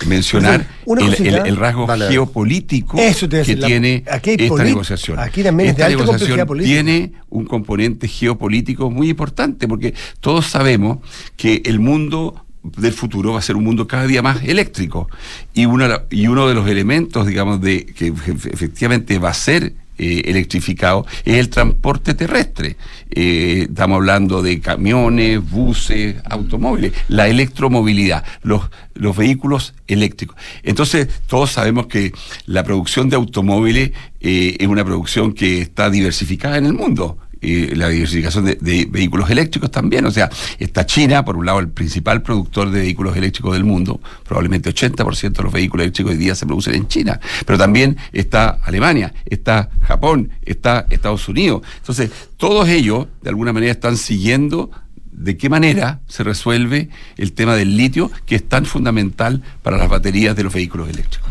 Speaker 13: mencionar el,
Speaker 3: cosita.
Speaker 13: el- el rasgo
Speaker 3: Vale.
Speaker 13: geopolítico
Speaker 3: Eso
Speaker 13: que
Speaker 3: decir, la-
Speaker 13: tiene
Speaker 3: aquí hay
Speaker 13: esta negociación.
Speaker 3: aquí también es de
Speaker 13: esta
Speaker 3: alta complejidad
Speaker 13: negociación
Speaker 3: política.
Speaker 13: tiene un componente geopolítico muy importante porque todos sabemos que el mundo del futuro va a ser un mundo cada día más eléctrico y, una, y uno de los elementos, digamos, de que efe- efectivamente va a ser eh, electrificado es el transporte terrestre. Eh, estamos hablando de camiones, buses, automóviles, la electromovilidad, los, los vehículos eléctricos. Entonces, todos sabemos que la producción de automóviles eh, es una producción que está diversificada en el mundo. Eh, la diversificación de, vehículos eléctricos también. O sea, está China, por un lado, el principal productor de vehículos eléctricos del mundo. Probablemente 80% de los vehículos eléctricos hoy día se producen en China. Pero también está Alemania, está Japón, está Estados Unidos. Entonces, todos ellos, de alguna manera, están siguiendo de qué manera se resuelve el tema del litio, que es tan fundamental para las baterías de los vehículos eléctricos.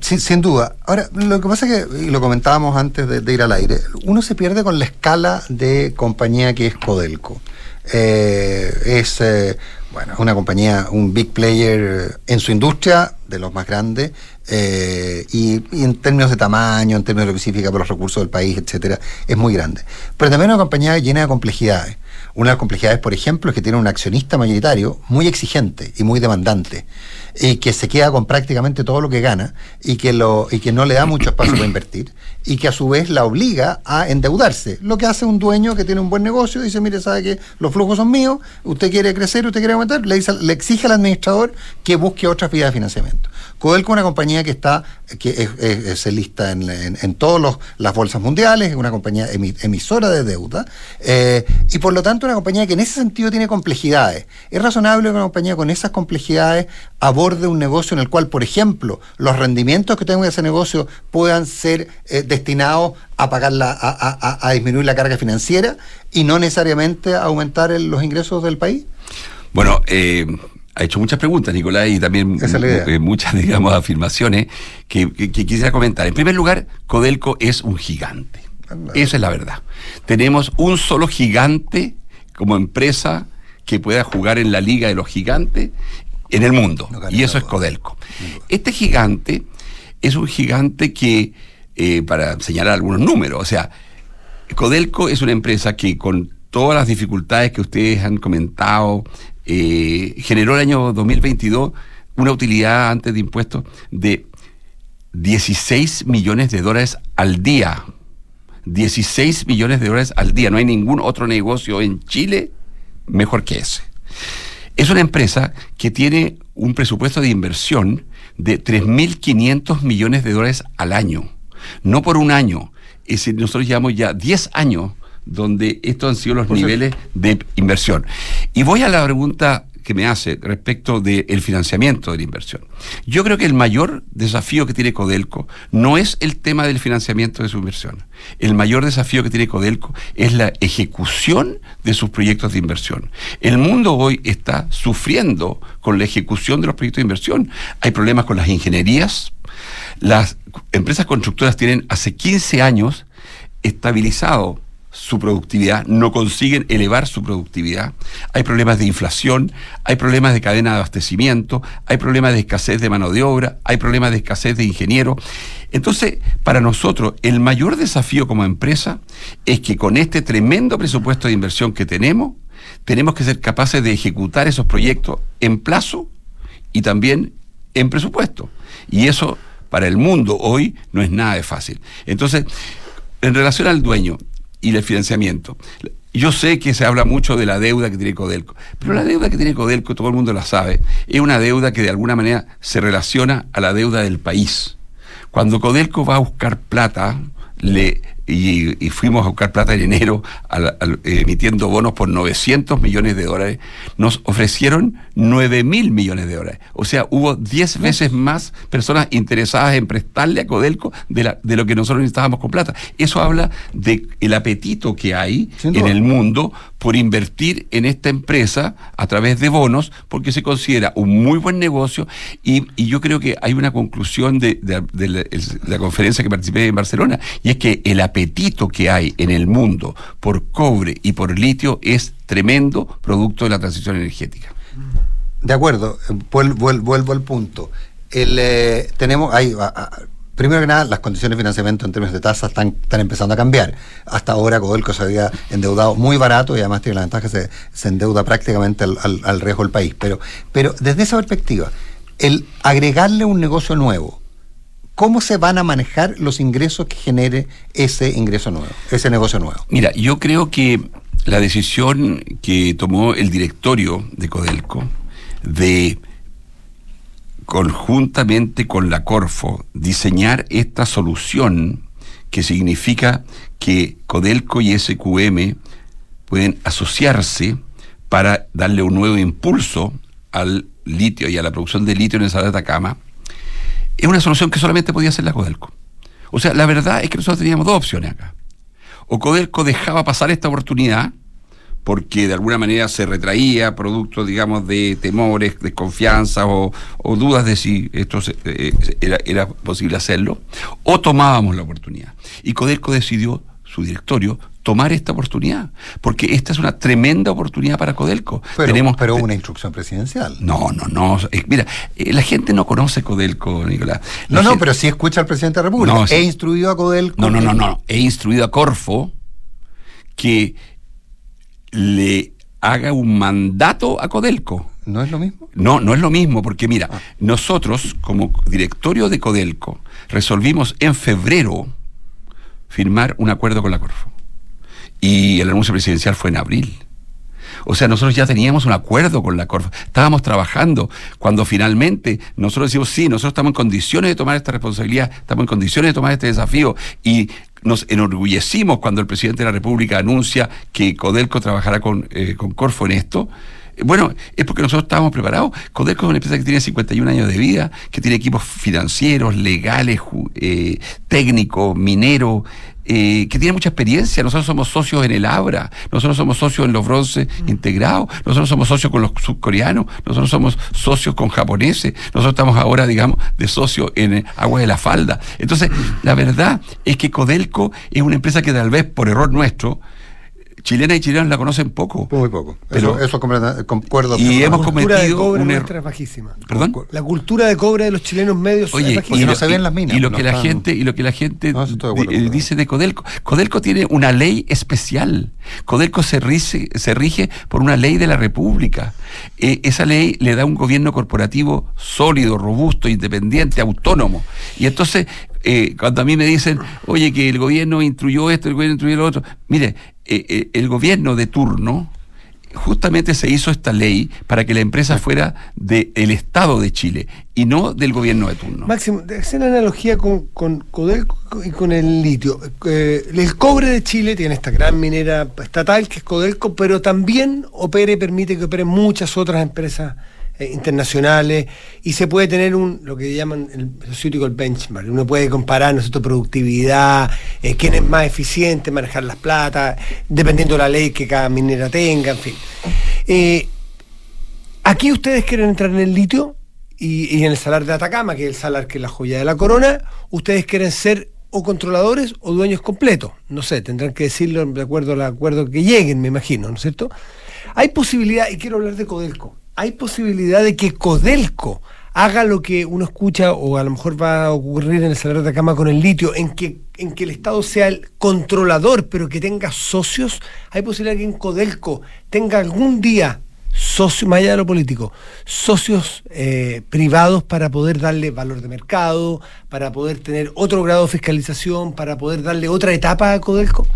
Speaker 2: Sin, sin duda. Ahora, lo que pasa es que, y lo comentábamos antes de, ir al aire, uno se pierde con la escala de compañía que es Codelco. Eh, es, eh, bueno, una compañía, un big player en su industria, de los más grandes, eh, y, y en términos de tamaño, en términos de lo que significa para los recursos del país, etcétera, es muy grande. Pero también una compañía llena de complejidades. Una de las complejidades, por ejemplo, es que tiene un accionista mayoritario muy exigente y muy demandante y que se queda con prácticamente todo lo que gana y que, lo, y que no le da mucho espacio para invertir y que a su vez la obliga a endeudarse. Lo que hace un dueño que tiene un buen negocio, dice, mire, sabe que los flujos son míos, usted quiere crecer, usted quiere aumentar, le, exige al administrador que busque otras vías de financiamiento. Codelco es una compañía que está, que es, lista en, en, todas las bolsas mundiales, es una compañía emisora de deuda, eh, y por lo tanto una compañía que en ese sentido tiene complejidades. Es razonable que una compañía con esas complejidades aborde un negocio en el cual, por ejemplo, los rendimientos que tenga ese negocio puedan ser eh, destinados a pagar la, a, disminuir la carga financiera y no necesariamente a aumentar los ingresos del país?
Speaker 13: Bueno, eh, ha hecho muchas preguntas, Nicolás, y también eh, muchas, digamos, afirmaciones que, quisiera comentar. En primer lugar, Codelco es un gigante. Esa es la verdad. Tenemos un solo gigante como empresa que pueda jugar en la liga de los gigantes en el mundo, y eso es Codelco. Este gigante es un gigante que, eh, para señalar algunos números, o sea, Codelco es una empresa que con todas las dificultades que ustedes han comentado, eh, generó el año 2022 una utilidad antes de impuestos de 16 millones de dólares al día. 16 millones de dólares al día. No hay ningún otro negocio en Chile mejor que ese. Es una empresa que tiene un presupuesto de inversión de 3.500 millones de dólares al año. No por un año. Es decir, nosotros llevamos ya 10 años donde estos han sido los niveles de inversión. Y voy a la pregunta que me hace respecto del financiamiento de la inversión. Yo creo que el mayor desafío que tiene Codelco no es el tema del financiamiento de su inversión. El mayor desafío que tiene Codelco es la ejecución de sus proyectos de inversión. El mundo hoy está sufriendo con la ejecución de los proyectos de inversión. Hay problemas con las ingenierías. Las empresas constructoras tienen hace 15 años estabilizado su productividad, no consiguen elevar su productividad. Hay problemas de inflación, hay problemas de cadena de abastecimiento, hay problemas de escasez de mano de obra, hay problemas de escasez de ingenieros. Entonces, para nosotros, el mayor desafío como empresa es que con este tremendo presupuesto de inversión que tenemos, tenemos que ser capaces de ejecutar esos proyectos en plazo y también en presupuesto. Y eso para el mundo hoy no es nada de fácil. Entonces, en relación al dueño, y el financiamiento. Yo sé que se habla mucho de la deuda que tiene Codelco, pero la deuda que tiene Codelco, todo el mundo la sabe, es una deuda que de alguna manera se relaciona a la deuda del país. Cuando Codelco va a buscar plata, le y, fuimos a buscar plata en enero emitiendo bonos por 900 millones de dólares, nos ofrecieron 9 mil millones de dólares. O sea, hubo 10 veces más personas interesadas en prestarle a Codelco de, de lo que nosotros necesitábamos con plata. Eso habla del el apetito que hay en el mundo por invertir en esta empresa a través de bonos, porque se considera un muy buen negocio y, yo creo que hay una conclusión de, la, la conferencia que participé en Barcelona, y es que el apetito apetito que hay en el mundo por cobre y por litio es tremendo producto de la transición energética.
Speaker 2: De acuerdo, vuelvo, al punto. Eh, tenemos, hay, primero que nada, las condiciones de financiamiento en términos de tasas están, están empezando a cambiar. Hasta ahora Codelco se había endeudado muy barato y además tiene la ventaja que se, endeuda prácticamente al, al riesgo del país. Pero desde esa perspectiva, el agregarle un negocio nuevo, ¿Cómo se van a manejar los ingresos que genere ese ingreso nuevo, ese negocio nuevo?
Speaker 13: Mira, yo creo que la decisión que tomó el directorio de Codelco de conjuntamente con la Corfo diseñar esta solución que significa que Codelco y SQM pueden asociarse para darle un nuevo impulso al litio y a la producción de litio en el Salado de es una solución que solamente podía hacer la Codelco. O sea, la verdad es que nosotros teníamos dos opciones acá. O Codelco dejaba pasar esta oportunidad porque de alguna manera se retraía producto, digamos, de temores, desconfianza o, o dudas de si esto eh, era, era posible hacerlo, o tomábamos la oportunidad. Y Codelco decidió, su directorio, tomar esta oportunidad, porque esta es una tremenda oportunidad para Codelco.
Speaker 2: Pero, Tenemos, pero una instrucción presidencial.
Speaker 13: No, no, no. mira, eh, la gente no conoce Codelco, Nicolás.
Speaker 2: no, no, pero sí escucha al presidente de la República. he instruido a Codelco.
Speaker 13: No, no, no, no. He instruido a Corfo que le haga un mandato a Codelco.
Speaker 2: ¿No es lo mismo?
Speaker 13: No, no es lo mismo, porque mira, nosotros como directorio de Codelco resolvimos en febrero firmar un acuerdo con la Corfo. Y el anuncio presidencial fue en abril. O sea, nosotros ya teníamos un acuerdo con la Corfo, estábamos trabajando. Cuando finalmente nosotros decimos, sí, nosotros estamos en condiciones de tomar esta responsabilidad, estamos en condiciones de tomar este desafío y nos enorgullecimos cuando el presidente de la República anuncia que Codelco trabajará con, eh, con Corfo en esto. Bueno, es porque nosotros estábamos preparados. Codelco es una empresa que tiene 51 años de vida, que tiene equipos financieros, legales, eh, técnicos, mineros, eh, que tiene mucha experiencia. Nosotros somos socios en el Abra, nosotros somos socios en los bronces integrados, nosotros somos socios con los subcoreanos, nosotros somos socios con japoneses, nosotros estamos ahora, digamos, de socios en eh, Agua de la Falda. Entonces, la verdad es que Codelco es una empresa que tal vez por error nuestro, chilenas y chilenos la conocen poco.
Speaker 2: Muy poco.
Speaker 13: Pero-
Speaker 2: eso, eso concuerdo.
Speaker 13: Y hemos
Speaker 3: La cultura de
Speaker 13: cometido
Speaker 3: cobre
Speaker 13: un
Speaker 3: nuestra
Speaker 13: error.
Speaker 3: es bajísima.
Speaker 13: ¿Perdón?
Speaker 3: La cultura de cobre de los chilenos medios es
Speaker 13: Oye,
Speaker 3: bajísima.
Speaker 13: y, lo,
Speaker 2: no se ven las minas,
Speaker 13: y lo
Speaker 2: no
Speaker 13: que la gente y lo que la gente
Speaker 2: No, eso estoy de acuerdo
Speaker 13: di- eh, dice de Codelco. Codelco tiene una ley especial. Codelco se rige, se rige por una ley de la República. Eh, esa ley le da un gobierno corporativo sólido, robusto, independiente, autónomo. Y entonces, eh, cuando a mí me dicen, oye, que el gobierno instruyó esto, el gobierno instruyó lo otro, mire, eh, eh, el gobierno de turno justamente se hizo esta ley para que la empresa fuera del Estado de Chile y no del gobierno de turno.
Speaker 3: Máximo, de hacer la analogía con, con Codelco y con el litio. Eh, el cobre de Chile tiene esta gran minera estatal que es Codelco, pero también opera y permite que operen muchas otras empresas eh, internacionales y se puede tener un lo que llaman el sociotico el benchmark. Uno puede comparar ¿no es cierto? productividad, eh, quién es más eficiente, manejar las platas, dependiendo de la ley que cada minera tenga, en fin. Eh, Aquí ustedes quieren entrar en el litio y, y en el salar de Atacama, que es el salar que es la joya de la corona, ustedes quieren ser o controladores o dueños completos. No sé, tendrán que decirlo de acuerdo al acuerdo que lleguen, me imagino, ¿no es cierto? Hay posibilidad, y quiero hablar de Codelco, hay posibilidad de que Codelco haga lo que uno escucha o a lo mejor va a ocurrir en el salar de Atacama con el litio, en que, en que el Estado sea el controlador, pero que tenga socios. Hay posibilidad que en Codelco tenga algún día socios, más allá de lo político, socios eh, privados para poder darle valor de mercado, para poder tener otro grado de fiscalización, para poder darle otra etapa a Codelco.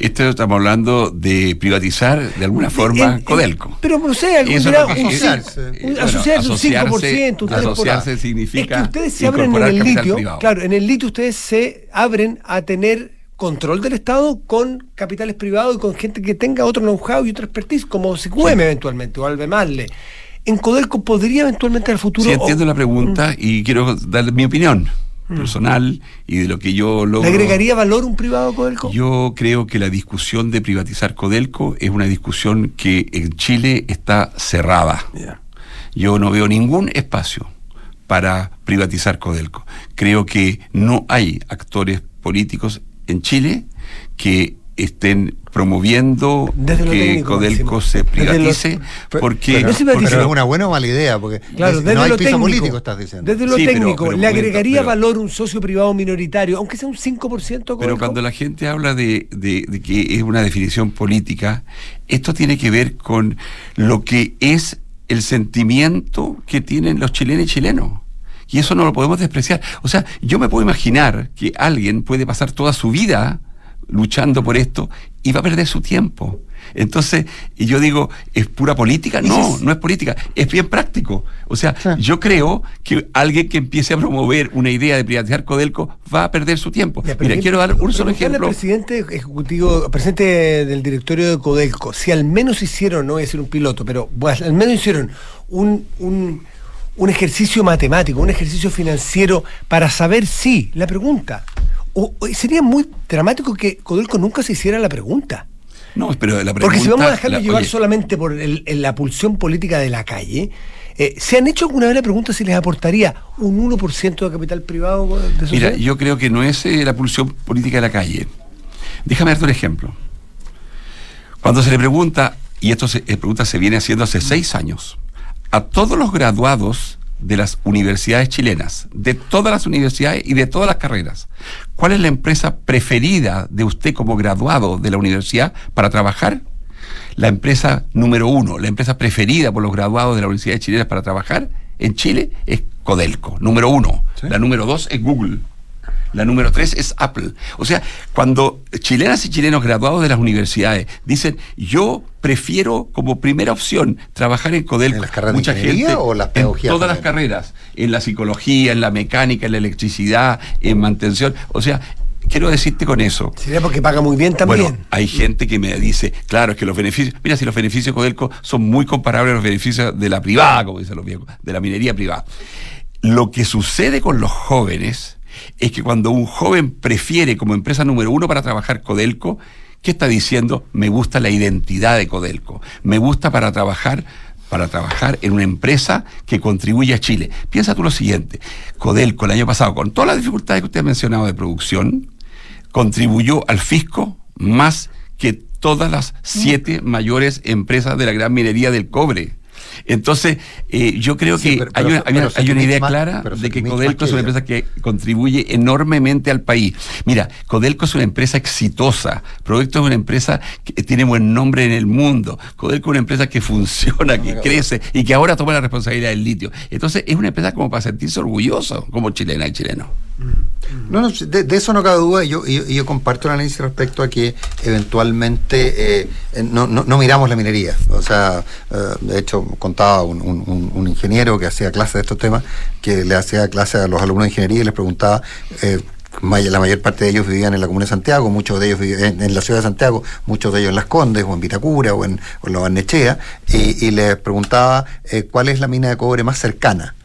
Speaker 13: Esto estamos hablando de privatizar de alguna forma
Speaker 3: En- en-
Speaker 13: Codelco.
Speaker 3: Pero no sé, algún
Speaker 13: Eso
Speaker 3: un,
Speaker 13: asociarse.
Speaker 3: un-
Speaker 13: bueno,
Speaker 3: asociarse un
Speaker 13: asociarse-
Speaker 3: 5%, un 3%.
Speaker 13: asociarse significa
Speaker 3: Es que ustedes se abren en el litio,
Speaker 13: privado.
Speaker 3: claro, en el litio ustedes se abren a tener control del Estado con capitales privados y con gente que tenga otro know-how y otra expertise, como CQM eventualmente, o Albemarle. En Codelco podría eventualmente al futuro...
Speaker 13: Sí, entiendo
Speaker 3: o-
Speaker 13: la pregunta y quiero darle mi opinión personal y de lo que yo
Speaker 3: ¿Le
Speaker 13: logro.
Speaker 3: agregaría valor un privado Codelco?
Speaker 13: Yo creo que la discusión de privatizar Codelco es una discusión que en Chile está cerrada. Yo no veo ningún espacio para privatizar Codelco. Creo que no hay actores políticos en Chile que estén promoviendo
Speaker 3: Desde
Speaker 13: que
Speaker 3: técnico,
Speaker 13: Codelco
Speaker 3: Máximo.
Speaker 13: se
Speaker 3: lo-
Speaker 13: privatice
Speaker 2: Pero-
Speaker 13: porque,
Speaker 2: pero,
Speaker 3: No se privatiza.
Speaker 2: pero es una buena o mala idea, porque
Speaker 3: Claro,
Speaker 2: es-
Speaker 3: desde
Speaker 2: no hay
Speaker 3: lo
Speaker 2: piso
Speaker 3: técnico,
Speaker 2: político, estás diciendo.
Speaker 3: Desde lo
Speaker 13: Sí, pero-
Speaker 3: técnico,
Speaker 13: pero
Speaker 3: ¿le
Speaker 13: momento,
Speaker 3: agregaría
Speaker 13: pero-
Speaker 3: valor un socio privado minoritario, aunque sea un 5%?
Speaker 13: Pero
Speaker 3: Codelco?
Speaker 13: cuando la gente habla de, de- de que es una definición política, esto tiene que ver con lo que es el sentimiento que tienen los chilenos y chilenos. Y eso no lo podemos despreciar. O sea, yo me puedo imaginar que alguien puede pasar toda su vida luchando por esto y va a perder su tiempo. Entonces, y yo digo, ¿es pura política? No, no es política, es bien práctico. O sea, yo creo que alguien que empiece a promover una idea de privatizar Codelco va a perder su tiempo.
Speaker 3: Ya,
Speaker 13: Mira,
Speaker 3: ¿qué-
Speaker 13: quiero dar un solo ejemplo.
Speaker 3: presidente ejecutivo, presidente del directorio de Codelco, si al menos hicieron, no voy a decir un piloto, pero al menos hicieron un, un, un ejercicio matemático, un ejercicio financiero para saber si, la pregunta, o, o sería muy dramático que Codelco nunca se hiciera la pregunta.
Speaker 13: No, pero la pregunta...
Speaker 3: Porque si vamos a dejarlo
Speaker 13: la-
Speaker 3: llevar
Speaker 13: oye,
Speaker 3: solamente por el- la pulsión política de la calle, eh, ¿se han hecho alguna vez la pregunta si les aportaría un 1% de capital privado de
Speaker 13: Mira, yo creo que no es eh, la pulsión política de la calle. Déjame darte un ejemplo. Cuando se le pregunta, y esto se, eh, pregunta se viene haciendo hace seis años, a todos los graduados de las universidades chilenas, de todas las universidades y de todas las carreras, ¿cuál es la empresa preferida de usted como graduado de la universidad para trabajar? la empresa número uno, la empresa preferida por los graduados de la Universidad de Chile para trabajar en Chile es Codelco, número uno. La número dos es Google. La número tres es Apple. O sea, cuando chilenas y chilenos graduados de las universidades dicen, yo prefiero como primera opción trabajar en Codelco.
Speaker 2: ¿En las carreras de
Speaker 13: Mucha gente,
Speaker 2: o las
Speaker 13: en
Speaker 2: pedagogías
Speaker 13: todas las carreras, en la psicología, en la mecánica, en la electricidad, en mantención. O sea, quiero decirte con eso.
Speaker 3: Sería porque paga muy bien también.
Speaker 13: Bueno, hay gente que me dice, claro, es que los beneficios, mira, si los beneficios de Codelco son muy comparables a los beneficios de la privada, como dicen los viejos, de la minería privada. Lo que sucede con los jóvenes es que cuando un joven prefiere como empresa número uno para trabajar Codelco, ¿qué está diciendo? Me gusta la identidad de Codelco, me gusta para trabajar para trabajar en una empresa que contribuye a Chile. Piensa tú lo siguiente, Codelco el año pasado, con todas las dificultades que usted ha mencionado de producción, contribuyó al fisco más que todas las siete mayores empresas de la gran minería del cobre. Entonces, eh, yo creo
Speaker 2: Sí,
Speaker 13: que
Speaker 2: pero-
Speaker 13: hay
Speaker 2: pero-
Speaker 13: una, hay una-
Speaker 2: pero se
Speaker 13: hay una
Speaker 2: mix
Speaker 13: idea
Speaker 2: más-
Speaker 13: clara de que Codelco es una empresa que contribuye enormemente al país. Mira, Codelco es una empresa exitosa. Proyecto es una empresa que tiene buen nombre en el mundo. Codelco es una empresa que funciona, que crece y que ahora toma la responsabilidad del litio. Entonces, es una empresa como para sentirse orgulloso como chilena y chileno.
Speaker 2: No, no, de, de eso no cabe duda. y Yo, yo, comparto el análisis respecto a que eventualmente eh, eh, no, no, no miramos la minería. O sea, eh, de hecho, contaba un, un- ingeniero que hacía clases de estos temas, que le hacía clases a los alumnos de ingeniería y les preguntaba. eh, la mayor parte de ellos vivían en la comuna de Santiago, muchos de ellos vivían en, la ciudad de Santiago, muchos de ellos en Las Condes o en Vitacura o en, o en la Barnechea, y, y les preguntaba eh, cuál es la mina de cobre más cercana.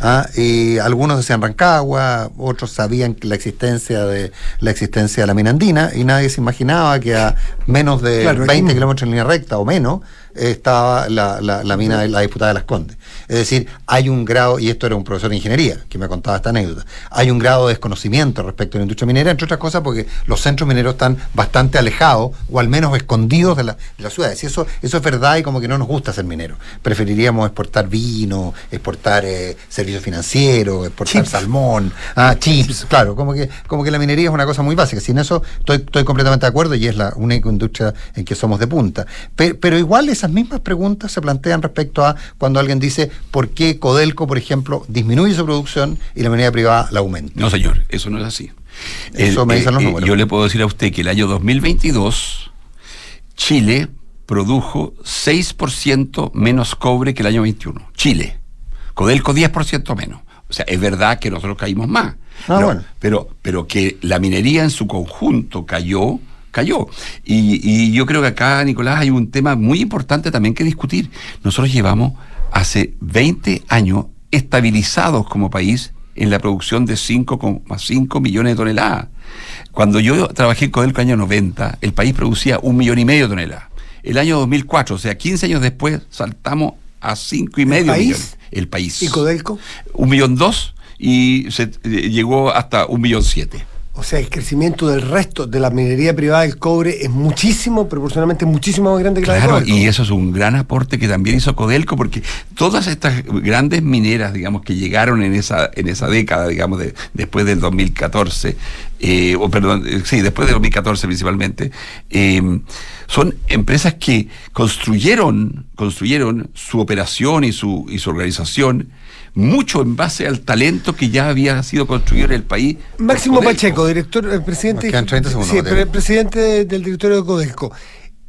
Speaker 2: Ah, y algunos decían Rancagua, otros sabían la existencia de la existencia de la mina andina y nadie se imaginaba que a menos de
Speaker 3: Claro, aquí
Speaker 2: 20
Speaker 3: no.
Speaker 2: kilómetros en línea recta o menos estaba la, la- la mina de la diputada de las Condes. Es decir, hay un grado, y esto era un profesor de ingeniería que me contaba esta anécdota, hay un grado de desconocimiento respecto a la industria minera, entre otras cosas porque los centros mineros están bastante alejados o al menos escondidos de, la- de las ciudades. Y eso, eso es verdad y como que no nos gusta ser mineros. Preferiríamos exportar vino, exportar eh, servicios financieros, exportar salmón, ah, chips, claro, como que, como que la minería es una cosa muy básica. Sin eso estoy, estoy completamente de acuerdo y es la única industria en que somos de punta. Pe- Pero, igual esas mismas preguntas se plantean respecto a cuando alguien dice por qué Codelco, por ejemplo, disminuye su producción y la minería privada la aumenta.
Speaker 13: No, señor, eso no es así.
Speaker 2: Eso me dicen los números.
Speaker 13: Yo le puedo decir a usted que el año 2022 Chile produjo 6% menos cobre que el año 21. Chile. Codelco 10% menos. O sea, es verdad que nosotros caímos más.
Speaker 2: Ah,
Speaker 13: pero,
Speaker 2: bueno.
Speaker 13: pero, pero que la minería en su conjunto cayó, cayó. Y, y yo creo que acá, Nicolás, hay un tema muy importante también que discutir. Nosotros llevamos hace 20 años estabilizados como país en la producción de 5,5 millones de toneladas. Cuando yo trabajé en Codelco año 90, el país producía un millón y medio de toneladas. El año 2004, o sea, 15 años después, saltamos a cinco y medio
Speaker 3: país?
Speaker 13: millones. El país.
Speaker 3: ¿Y Codelco?
Speaker 13: Un millón dos y se eh, llegó hasta un millón siete.
Speaker 3: O sea, el crecimiento del resto de la minería privada del cobre es muchísimo, proporcionalmente muchísimo más grande que la de
Speaker 13: Claro,
Speaker 3: Codelco.
Speaker 13: y eso es un gran aporte que también hizo Codelco, porque todas estas grandes mineras, digamos, que llegaron en esa, en esa década, digamos, de, después del 2014, eh, o perdón, eh, sí, después del 2014 principalmente, eh, son empresas que construyeron, construyeron su operación y su, y su organización mucho en base al talento que ya había sido construido en el país.
Speaker 3: Máximo. Pacheco, director, el presidente,
Speaker 2: Nos quedan 30 segundos,
Speaker 3: sí, el presidente de- del directorio de Codelco.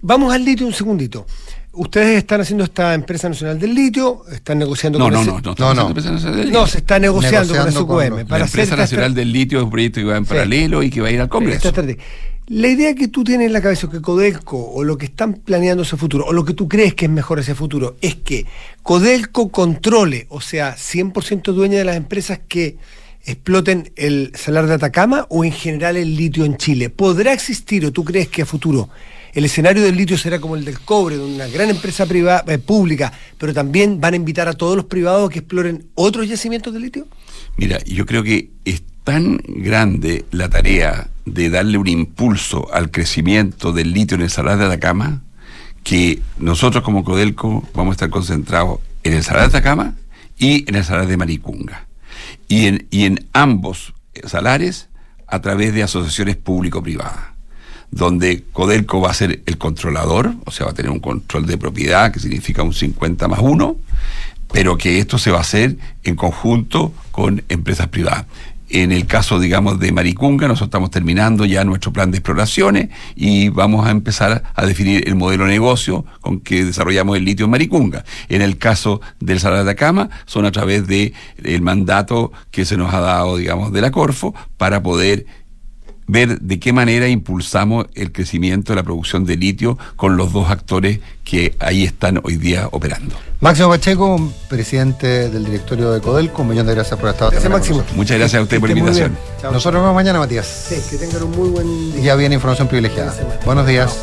Speaker 3: Vamos al litio un segundito. Ustedes están haciendo esta empresa nacional del litio, están negociando
Speaker 13: No,
Speaker 3: con
Speaker 13: no,
Speaker 3: ese-
Speaker 13: no, no,
Speaker 2: No, no.
Speaker 13: empresa nacional del litio.
Speaker 3: No, se está negociando,
Speaker 2: Negociando
Speaker 3: con
Speaker 2: con
Speaker 3: SQM.
Speaker 2: los-
Speaker 3: para
Speaker 13: la
Speaker 3: hacer
Speaker 13: empresa
Speaker 3: esta
Speaker 13: nacional del litio es un proyecto que va en
Speaker 3: Sí.
Speaker 13: paralelo y que va a ir al Congreso.
Speaker 3: Esta tarde. La idea que tú tienes en la cabeza, que Codelco, o lo que están planeando hacia futuro, o lo que tú crees que es mejor hacia futuro, es que Codelco controle, o sea, 100% dueña de las empresas que exploten el salar de Atacama o en general el litio en Chile. ¿Podrá existir, o tú crees que a futuro, el escenario del litio será como el del cobre, donde una gran empresa privada, eh, pública, pero también van a invitar a todos los privados a que exploren otros yacimientos de litio?
Speaker 13: Mira, yo creo que es tan grande la tarea de darle un impulso al crecimiento del litio en el Salar de Atacama que nosotros como Codelco vamos a estar concentrados en el Salar de Atacama y en el Salar de Maricunga. Y en, y en ambos salares a través de asociaciones público-privadas. Donde Codelco va a ser el controlador, o sea, va a tener un control de propiedad que significa un 50 más 1, pero que esto se va a hacer en conjunto con empresas privadas. En el caso, digamos, de Maricunga, nosotros estamos terminando ya nuestro plan de exploraciones y vamos a empezar a definir el modelo de negocio con que desarrollamos el litio en Maricunga. En el caso del Salar de Atacama, son a través del el mandato que se nos ha dado, digamos, de la Corfo para poder ver de qué manera impulsamos el crecimiento de la producción de litio con los dos actores que ahí están hoy día operando.
Speaker 2: Máximo Pacheco, presidente del directorio de Codelco, un millón de gracias por estar
Speaker 3: Gracias, Máximo.
Speaker 13: Muchas gracias a usted por la invitación.
Speaker 2: Nosotros nos vemos mañana, Matías.
Speaker 3: Sí, que tengan un muy buen día.
Speaker 2: Ya viene información privilegiada. Buenos días.